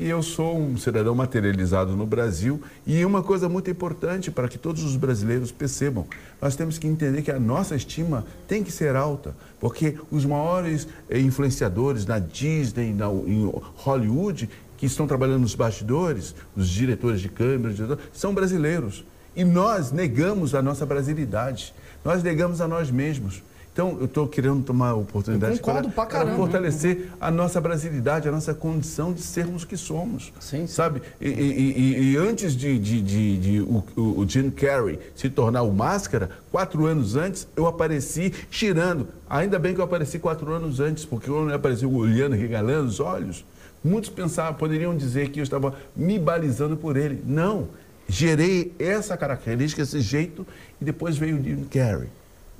E eu sou um cidadão materializado no Brasil. E uma coisa muito importante para que todos os brasileiros percebam: nós temos que entender que a nossa estima tem que ser alta, porque os maiores eh, influenciadores na Disney, na, em Hollywood, que estão trabalhando nos bastidores, os diretores de câmera, são brasileiros. E nós negamos a nossa brasilidade, nós negamos a nós mesmos. Então, eu estou querendo tomar a oportunidade pra caramba. fortalecer a nossa brasilidade, a nossa condição de sermos o que somos. Sim, sim. Sabe? E, e- e- antes de, de- de- de o, o- o Jim Carrey se tornar o Máscara, quatro anos antes, eu apareci tirando. Ainda bem que eu apareci quatro anos antes, porque quando eu apareci olhando, regalando os olhos, muitos pensavam, poderiam dizer que eu estava me balizando por ele. Não. gerei essa característica, esse jeito, e depois veio o Jim Carrey.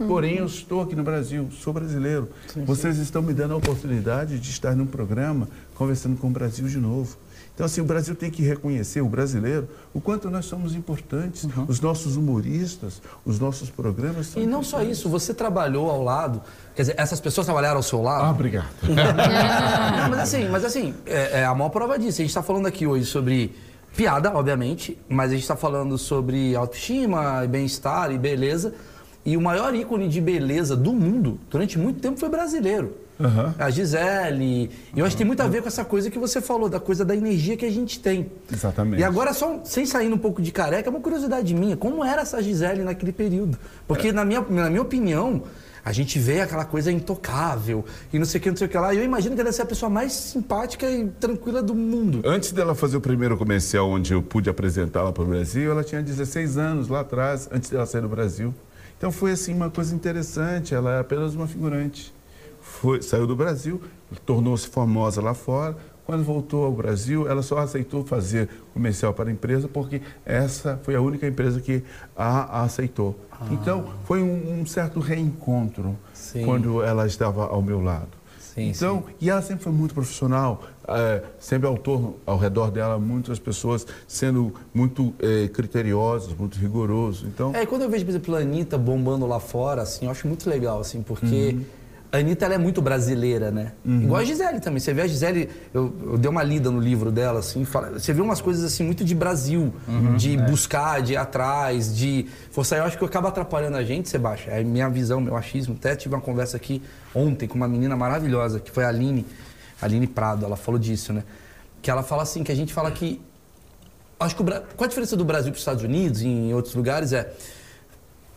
Porém, eu estou aqui no Brasil, sou brasileiro. Vocês estão me dando a oportunidade de estar num programa conversando com o Brasil de novo. Então, assim, o Brasil tem que reconhecer, o brasileiro, o quanto nós somos importantes. Os nossos humoristas, os nossos programas são E não só isso, você trabalhou ao lado, quer dizer, essas pessoas trabalharam ao seu lado? Ah, obrigado. Não, mas assim, mas assim, é, é a maior prova disso. A gente está falando aqui hoje sobre piada, obviamente, mas a gente está falando sobre autoestima, e bem-estar e beleza. E o maior ícone de beleza do mundo, durante muito tempo, foi brasileiro. Aham. A Gisele. E eu acho que tem muito a ver com essa coisa que você falou, da coisa da energia que a gente tem. Exatamente. E agora, só sem sair um pouco de careca, é uma curiosidade minha. Como era essa Gisele naquele período? Porque, na, minha, na minha opinião, a gente vê aquela coisa intocável e não sei o que, não sei o que lá. E eu imagino que ela ser a pessoa mais simpática e tranquila do mundo. Antes dela fazer o primeiro comercial onde eu pude apresentá-la para o Brasil, ela tinha 16 anos lá atrás, antes dela sair do Brasil. Então foi assim uma coisa interessante, ela é apenas uma figurante. Foi, saiu do Brasil, tornou-se famosa lá fora. Quando voltou ao Brasil, ela só aceitou fazer comercial para a empresa porque essa foi a única empresa que a, a aceitou. Então foi um, um certo reencontro Sim. quando ela estava ao meu lado. Sim, então, e ela sempre foi muito profissional, é, sempre ao, torno, ao redor dela muitas pessoas sendo muito é, criteriosas, muito rigorosos. Então, É, e quando eu vejo, por exemplo, a Anitta bombando lá fora, assim, eu acho muito legal, assim, porque a Anitta ela é muito brasileira, né? Igual a Gisele também. Você vê a Gisele, eu, eu dei uma lida no livro dela, assim, fala- você vê umas coisas assim muito de Brasil, de buscar, de ir atrás, de forçar. Eu acho que acaba atrapalhando a gente, Sebastião. É minha visão, meu achismo. Até tive uma conversa aqui ontem com uma menina maravilhosa, que foi a Aline, Aline Prado, ela falou disso, né? Que ela fala assim, que a gente fala que Acho que o qual a diferença do Brasil para os Estados Unidos e em outros lugares é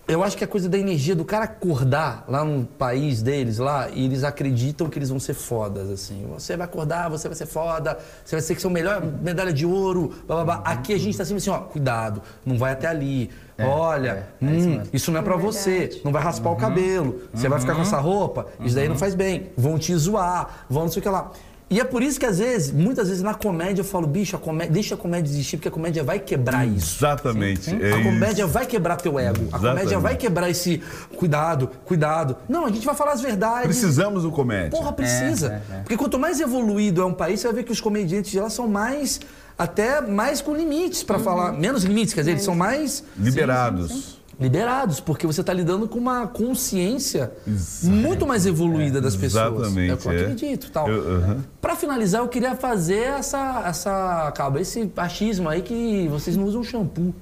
eu acho que a coisa da energia do cara acordar lá no país deles lá e eles acreditam que eles vão ser fodas assim. Você vai acordar, você vai ser foda, você vai ser que ser o melhor medalha de ouro, blá, blá, blá. Aqui a gente tá assim, assim, ó, cuidado, não vai até ali. Olha, é, é isso hum, isso não é pra você, Verdade. não vai raspar o cabelo, você vai ficar com essa roupa, isso daí não faz bem, vão te zoar, vão não sei o que lá. E é por isso que às vezes, muitas vezes na comédia eu falo, bicho, a comédia, deixa a comédia existir, porque a comédia vai quebrar isso. exatamente. é a isso. comédia vai quebrar teu ego. A comédia vai quebrar esse cuidado, cuidado. Não, a gente vai falar as verdades. Precisamos do comédia. Porra, precisa. É, é, é. Porque quanto mais evoluído é um país, você vai ver que os comediantes de lá são mais, até mais com limites pra falar. Menos limites, quer dizer, eles são mais Liberados. Liberados, porque você está lidando com uma consciência Exato. muito mais evoluída das pessoas. Exatamente, É o que eu é. acredito. Tal. Eu-. Pra finalizar, eu queria fazer essa, essa, acaba esse achismo aí que vocês não usam shampoo.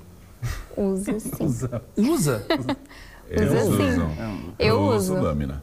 Uso sim. Usa? Eu Usa uso. sim. Eu uso uso. lâmina.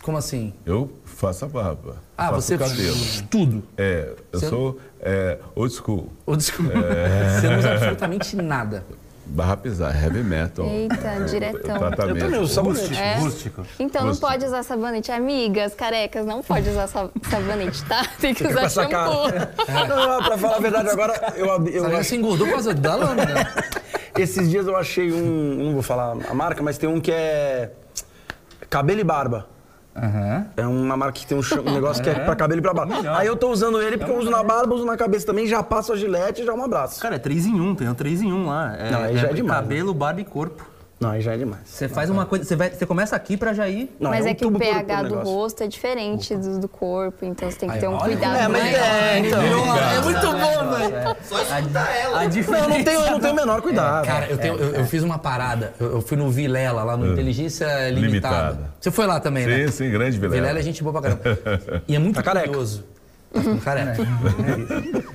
Como assim? Eu faço a barba. Ah, faço você o cabelo. tudo. É, eu Você- sou é, old school. Ô, desculpa. Você não usa absolutamente nada. Barra pesada, heavy metal. Eita, diretão. Tratamento. Eu também uso sabonete. É? Rústico. Então não Gosto. pode usar sabonete. Amigas, carecas, não pode usar sa- sabonete, tá? Tem que usar shampoo. cara. Não, não, pra falar a verdade, agora eu, eu, Você se engordou por causa da lâmina. Esses dias eu achei um. Não vou falar a marca, mas tem um que é. Cabelo e barba. Aham. É uma marca que tem um, um negócio que é pra cabelo e pra barba. Aí eu tô usando ele porque eu uso na barba, uso na cabeça também, já passo a gilete e já um abraço. Cara, é 3 em 1, tem um 3 em 1 lá. É, Não, aí já é demais, Cabelo, barba e corpo. Não, aí já é demais. Você faz uma coisa, você, vai, você começa aqui pra já ir. Não, Mas um é que o pH do negócio. rosto é diferente do, do corpo, então você tem que Aí, ter um olha, cuidado É, mas maior. é, então. É muito bom, velho. Só escutar ela. A Não, diferença. eu não tenho, eu não tenho o menor cuidado. Cara, eu, tenho- eu- eu fiz uma parada. Eu, eu fui no Vilela, lá no Inteligência Limitada. Limitada. Você foi lá também, né? Sim, sim, grande Vilela. Vilela é gente boa pra caramba. E é muito Tá careca. curioso. Tá ficando careca.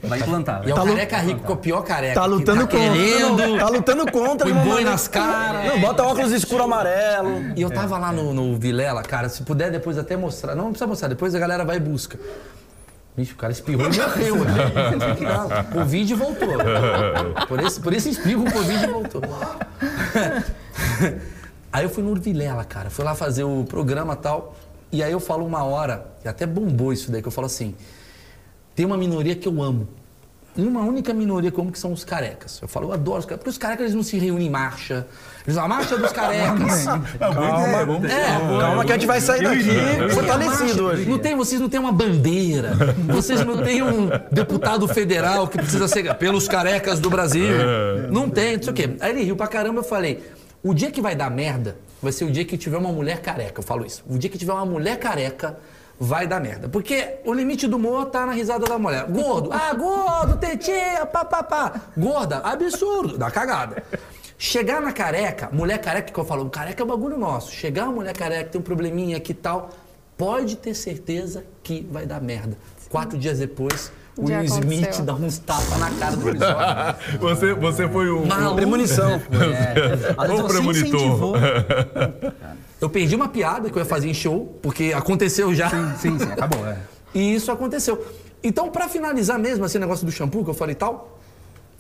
Vai implantar. E é o Tá careca rico, que é o pior careca. Tá lutando tá contra. querendo. Tá lutando contra. Põe uma boi maneira- nas caras. Não, bota óculos escuro amarelo. E eu tava lá no, no Vilela, cara, se puder depois até mostrar. Não, não precisa mostrar, depois a galera vai e busca. Bicho, o cara espirrou e morreu. né? Covid voltou. Por esse, por esse espirro, o Covid voltou. Aí eu fui no Vilela, cara. Fui lá fazer o programa e tal. E aí eu falo uma hora, e até bombou isso daí, que eu falo assim: tem uma minoria que eu amo. uma única minoria como que são os carecas. Eu falo, eu adoro os carecas, porque os carecas eles não se reúnem em marcha. Eles a marcha dos carecas. Calma, vamos É, Calma que a gente vai sair daqui fortalecido hoje. não tem, vocês não têm uma bandeira, vocês não têm um deputado federal que precisa ser pelos carecas do Brasil. Não tem, não sei o quê. Aí ele riu pra caramba, eu falei, o dia que vai dar merda vai ser o dia que tiver uma mulher careca, eu falo isso. O dia que tiver uma mulher careca vai dar merda. Porque o limite do humor tá na risada da mulher. Gordo, ah, gordo, tetinha, pá, pá, pá. Gorda, absurdo, dá cagada. Chegar na careca, mulher careca, que eu falo, careca é bagulho nosso. Chegar uma mulher careca, tem um probleminha aqui e tal, pode ter certeza que vai dar merda. Quatro dias depois, o Will Smith dá uns tapas na cara do episódio. Você, você foi um. Maluco. Premonição. É, Ô, você premonitor. Eu perdi uma piada que eu ia fazer em show, porque aconteceu já. Sim, sim, acabou. É. E isso aconteceu. Então, pra finalizar mesmo esse negócio do shampoo que eu falei e tal,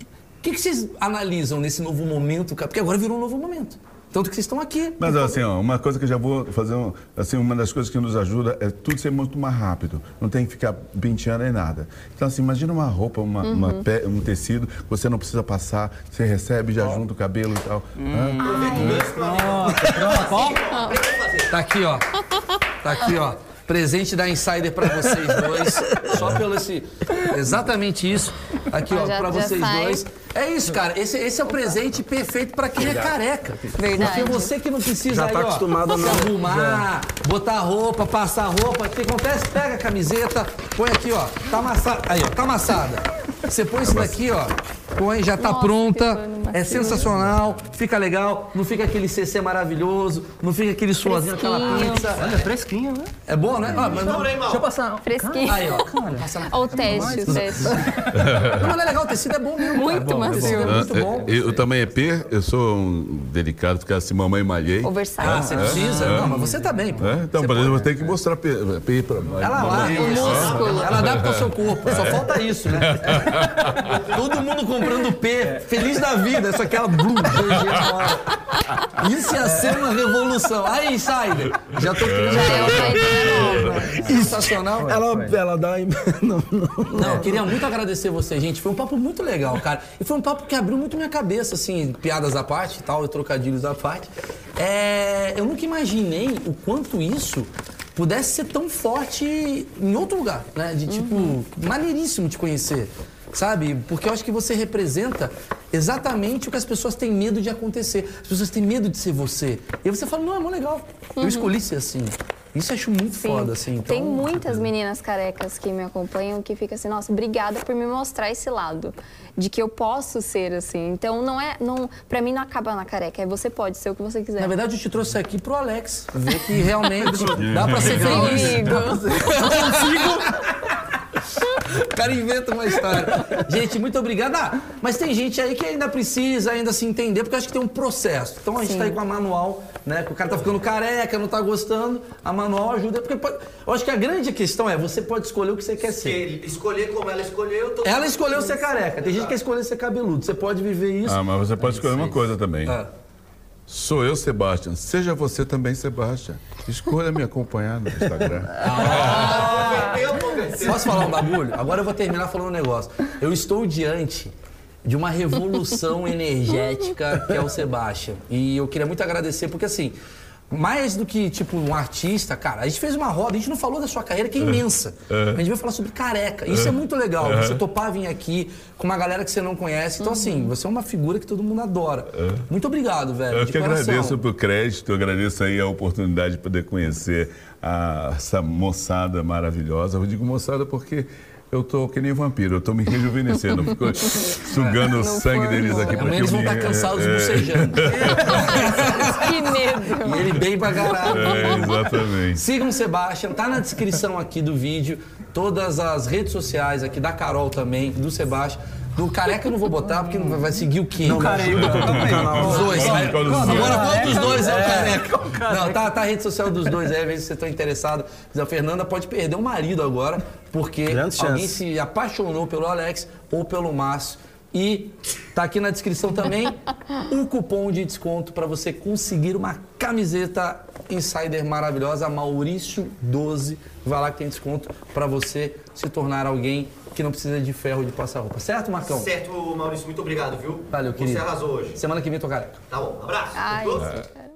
o que, que vocês analisam nesse novo momento? cara? Porque agora virou um novo momento. Tanto que vocês estão aqui. Mas assim, ó, uma coisa que eu já vou fazer, um- assim, uma das coisas que nos ajuda é tudo ser muito mais rápido. Não tem que ficar penteando nem nada. Então, assim, imagina uma roupa, uma, uma pe- um tecido, você não precisa passar, você recebe, já junta o cabelo e tal. Hã? Tá aqui, ó. Tá aqui, ó. Presente da Insider pra vocês dois. Só pelo esse. Exatamente isso. Aqui, ó, pra já vocês sai. dois. É isso, cara. Esse, esse é o presente perfeito pra quem é careca. Verdade. Porque você que não precisa Já aí, tá ó, acostumado se não- arrumar, botar roupa, passar roupa. O que acontece? Pega a camiseta, põe aqui, ó. Tá amassada. Aí, ó, tá amassada. Você põe isso daqui, ó. Põe, já tá Nossa, pronta. É sensacional, fica legal, não fica aquele CC maravilhoso, não fica aquele suorzinho, aquela Fresquinho. pizza. Olha, fresquinho, né? É bom, né? Ah, mas não, Deixa eu passar. Fresquinho. Aí, ó. Passa na- Olha o teste, o teste. Não, mas não é legal, o tecido é bom mesmo. cara. Muito É bom, é é muito bom. Eu, eu também é P, eu sou um delicado, porque assim, mamãe malhei. Oversize. Ah, você precisa? Não, mas você tá bem, pô. É, então, Você por exemplo, eu tenho que mostrar P, P pra Ela lá, mamãe. músculo. ela adapta ao seu corpo, só falta isso, né? Todo mundo comprando P, feliz da vida, só que ela blum. Isso ia ser uma revolução. Aí, Insider, já tô criando. Já é uma ideia nova. Sensacional. Ela, ela dá. Não, não. Não, eu queria muito agradecer você, gente. Foi um papo muito legal, cara. E foi um papo que abriu muito minha cabeça, assim, piadas à parte e tal, e trocadilhos à parte. É, eu nunca imaginei o quanto isso pudesse ser tão forte em outro lugar, né? De tipo, maneiríssimo te conhecer, sabe? Porque eu acho que você representa exatamente o que as pessoas têm medo de acontecer. As pessoas têm medo de ser você. E aí você fala, não, é mó legal. Eu escolhi ser assim. Isso eu acho muito Sim. foda, assim. Então, Tem muitas meninas carecas que me acompanham que ficam assim, nossa, obrigada por me mostrar esse lado. De que eu posso ser assim. Então não é. Não, pra mim não acaba na careca. É você pode ser o que você quiser. Na verdade, eu te trouxe aqui pro Alex, ver que realmente dá pra ser feliz. Amigo. O cara inventa uma história. Gente, muito obrigado. Ah, mas tem gente aí que ainda precisa ainda se entender, porque eu acho que tem um processo. Então a gente Sim. tá aí com a manual, né? que O cara tá ficando careca, não tá gostando. A manual ajuda. Porque pode- eu acho que a grande questão é, você pode escolher o que você quer Se ser. ele escolher como ela escolheu, eu tô Ela escolheu ser careca. Tem gente que quer escolher ser cabeludo. Você pode viver isso. Ah, mas você pode escolher uma coisa também. Ah. Sou eu, Sebastian. Seja você também, Sebastian. Escolha me acompanhar no Instagram. Converteu. Posso falar um bagulho? Agora eu vou terminar falando um negócio. Eu estou diante de uma revolução energética que é o Sebastian. E eu queria muito agradecer, porque assim, mais do que, tipo, um artista, cara, a gente fez uma roda, a gente não falou da sua carreira, que é imensa. A gente vai falar sobre careca. Isso é muito legal. Você topar vir aqui com uma galera que você não conhece. Então, assim, você é uma figura que todo mundo adora. Muito obrigado, velho. Eu de que coração. agradeço pelo crédito, agradeço aí a oportunidade de poder conhecer a- essa moçada maravilhosa. Eu digo moçada porque eu tô que nem vampiro, eu tô me rejuvenescendo, fico sugando o sangue forno. deles aqui. Amanhã porque eles vão estar cansados é, bocejando. que medo. E ele bem pra caralho. É, exatamente. Sigam o Sebastian, tá na descrição aqui do vídeo, todas as redes sociais aqui da Carol também, do Sebastian. Do Careca eu não vou botar, porque não vai seguir o quê? Não, Careca, Os dois, né? qual dos dois? Agora qual dos dois é o Careca? Não, tá, tá a rede social dos dois aí, às vezes vocês estão interessados. A Fernanda pode perder o marido agora, porque Grandes alguém chances. se apaixonou pelo Alex ou pelo Márcio. E tá aqui na descrição também um cupom de desconto para você conseguir uma camiseta Insider maravilhosa, Maurício 12. Vai lá que tem desconto pra você se tornar alguém que não precisa de ferro de passar roupa. Certo, Marcão? Certo, Maurício, muito obrigado, viu? Valeu, querido. Você arrasou hoje. Semana que vem tô careca. Tá bom, abraço. Ai.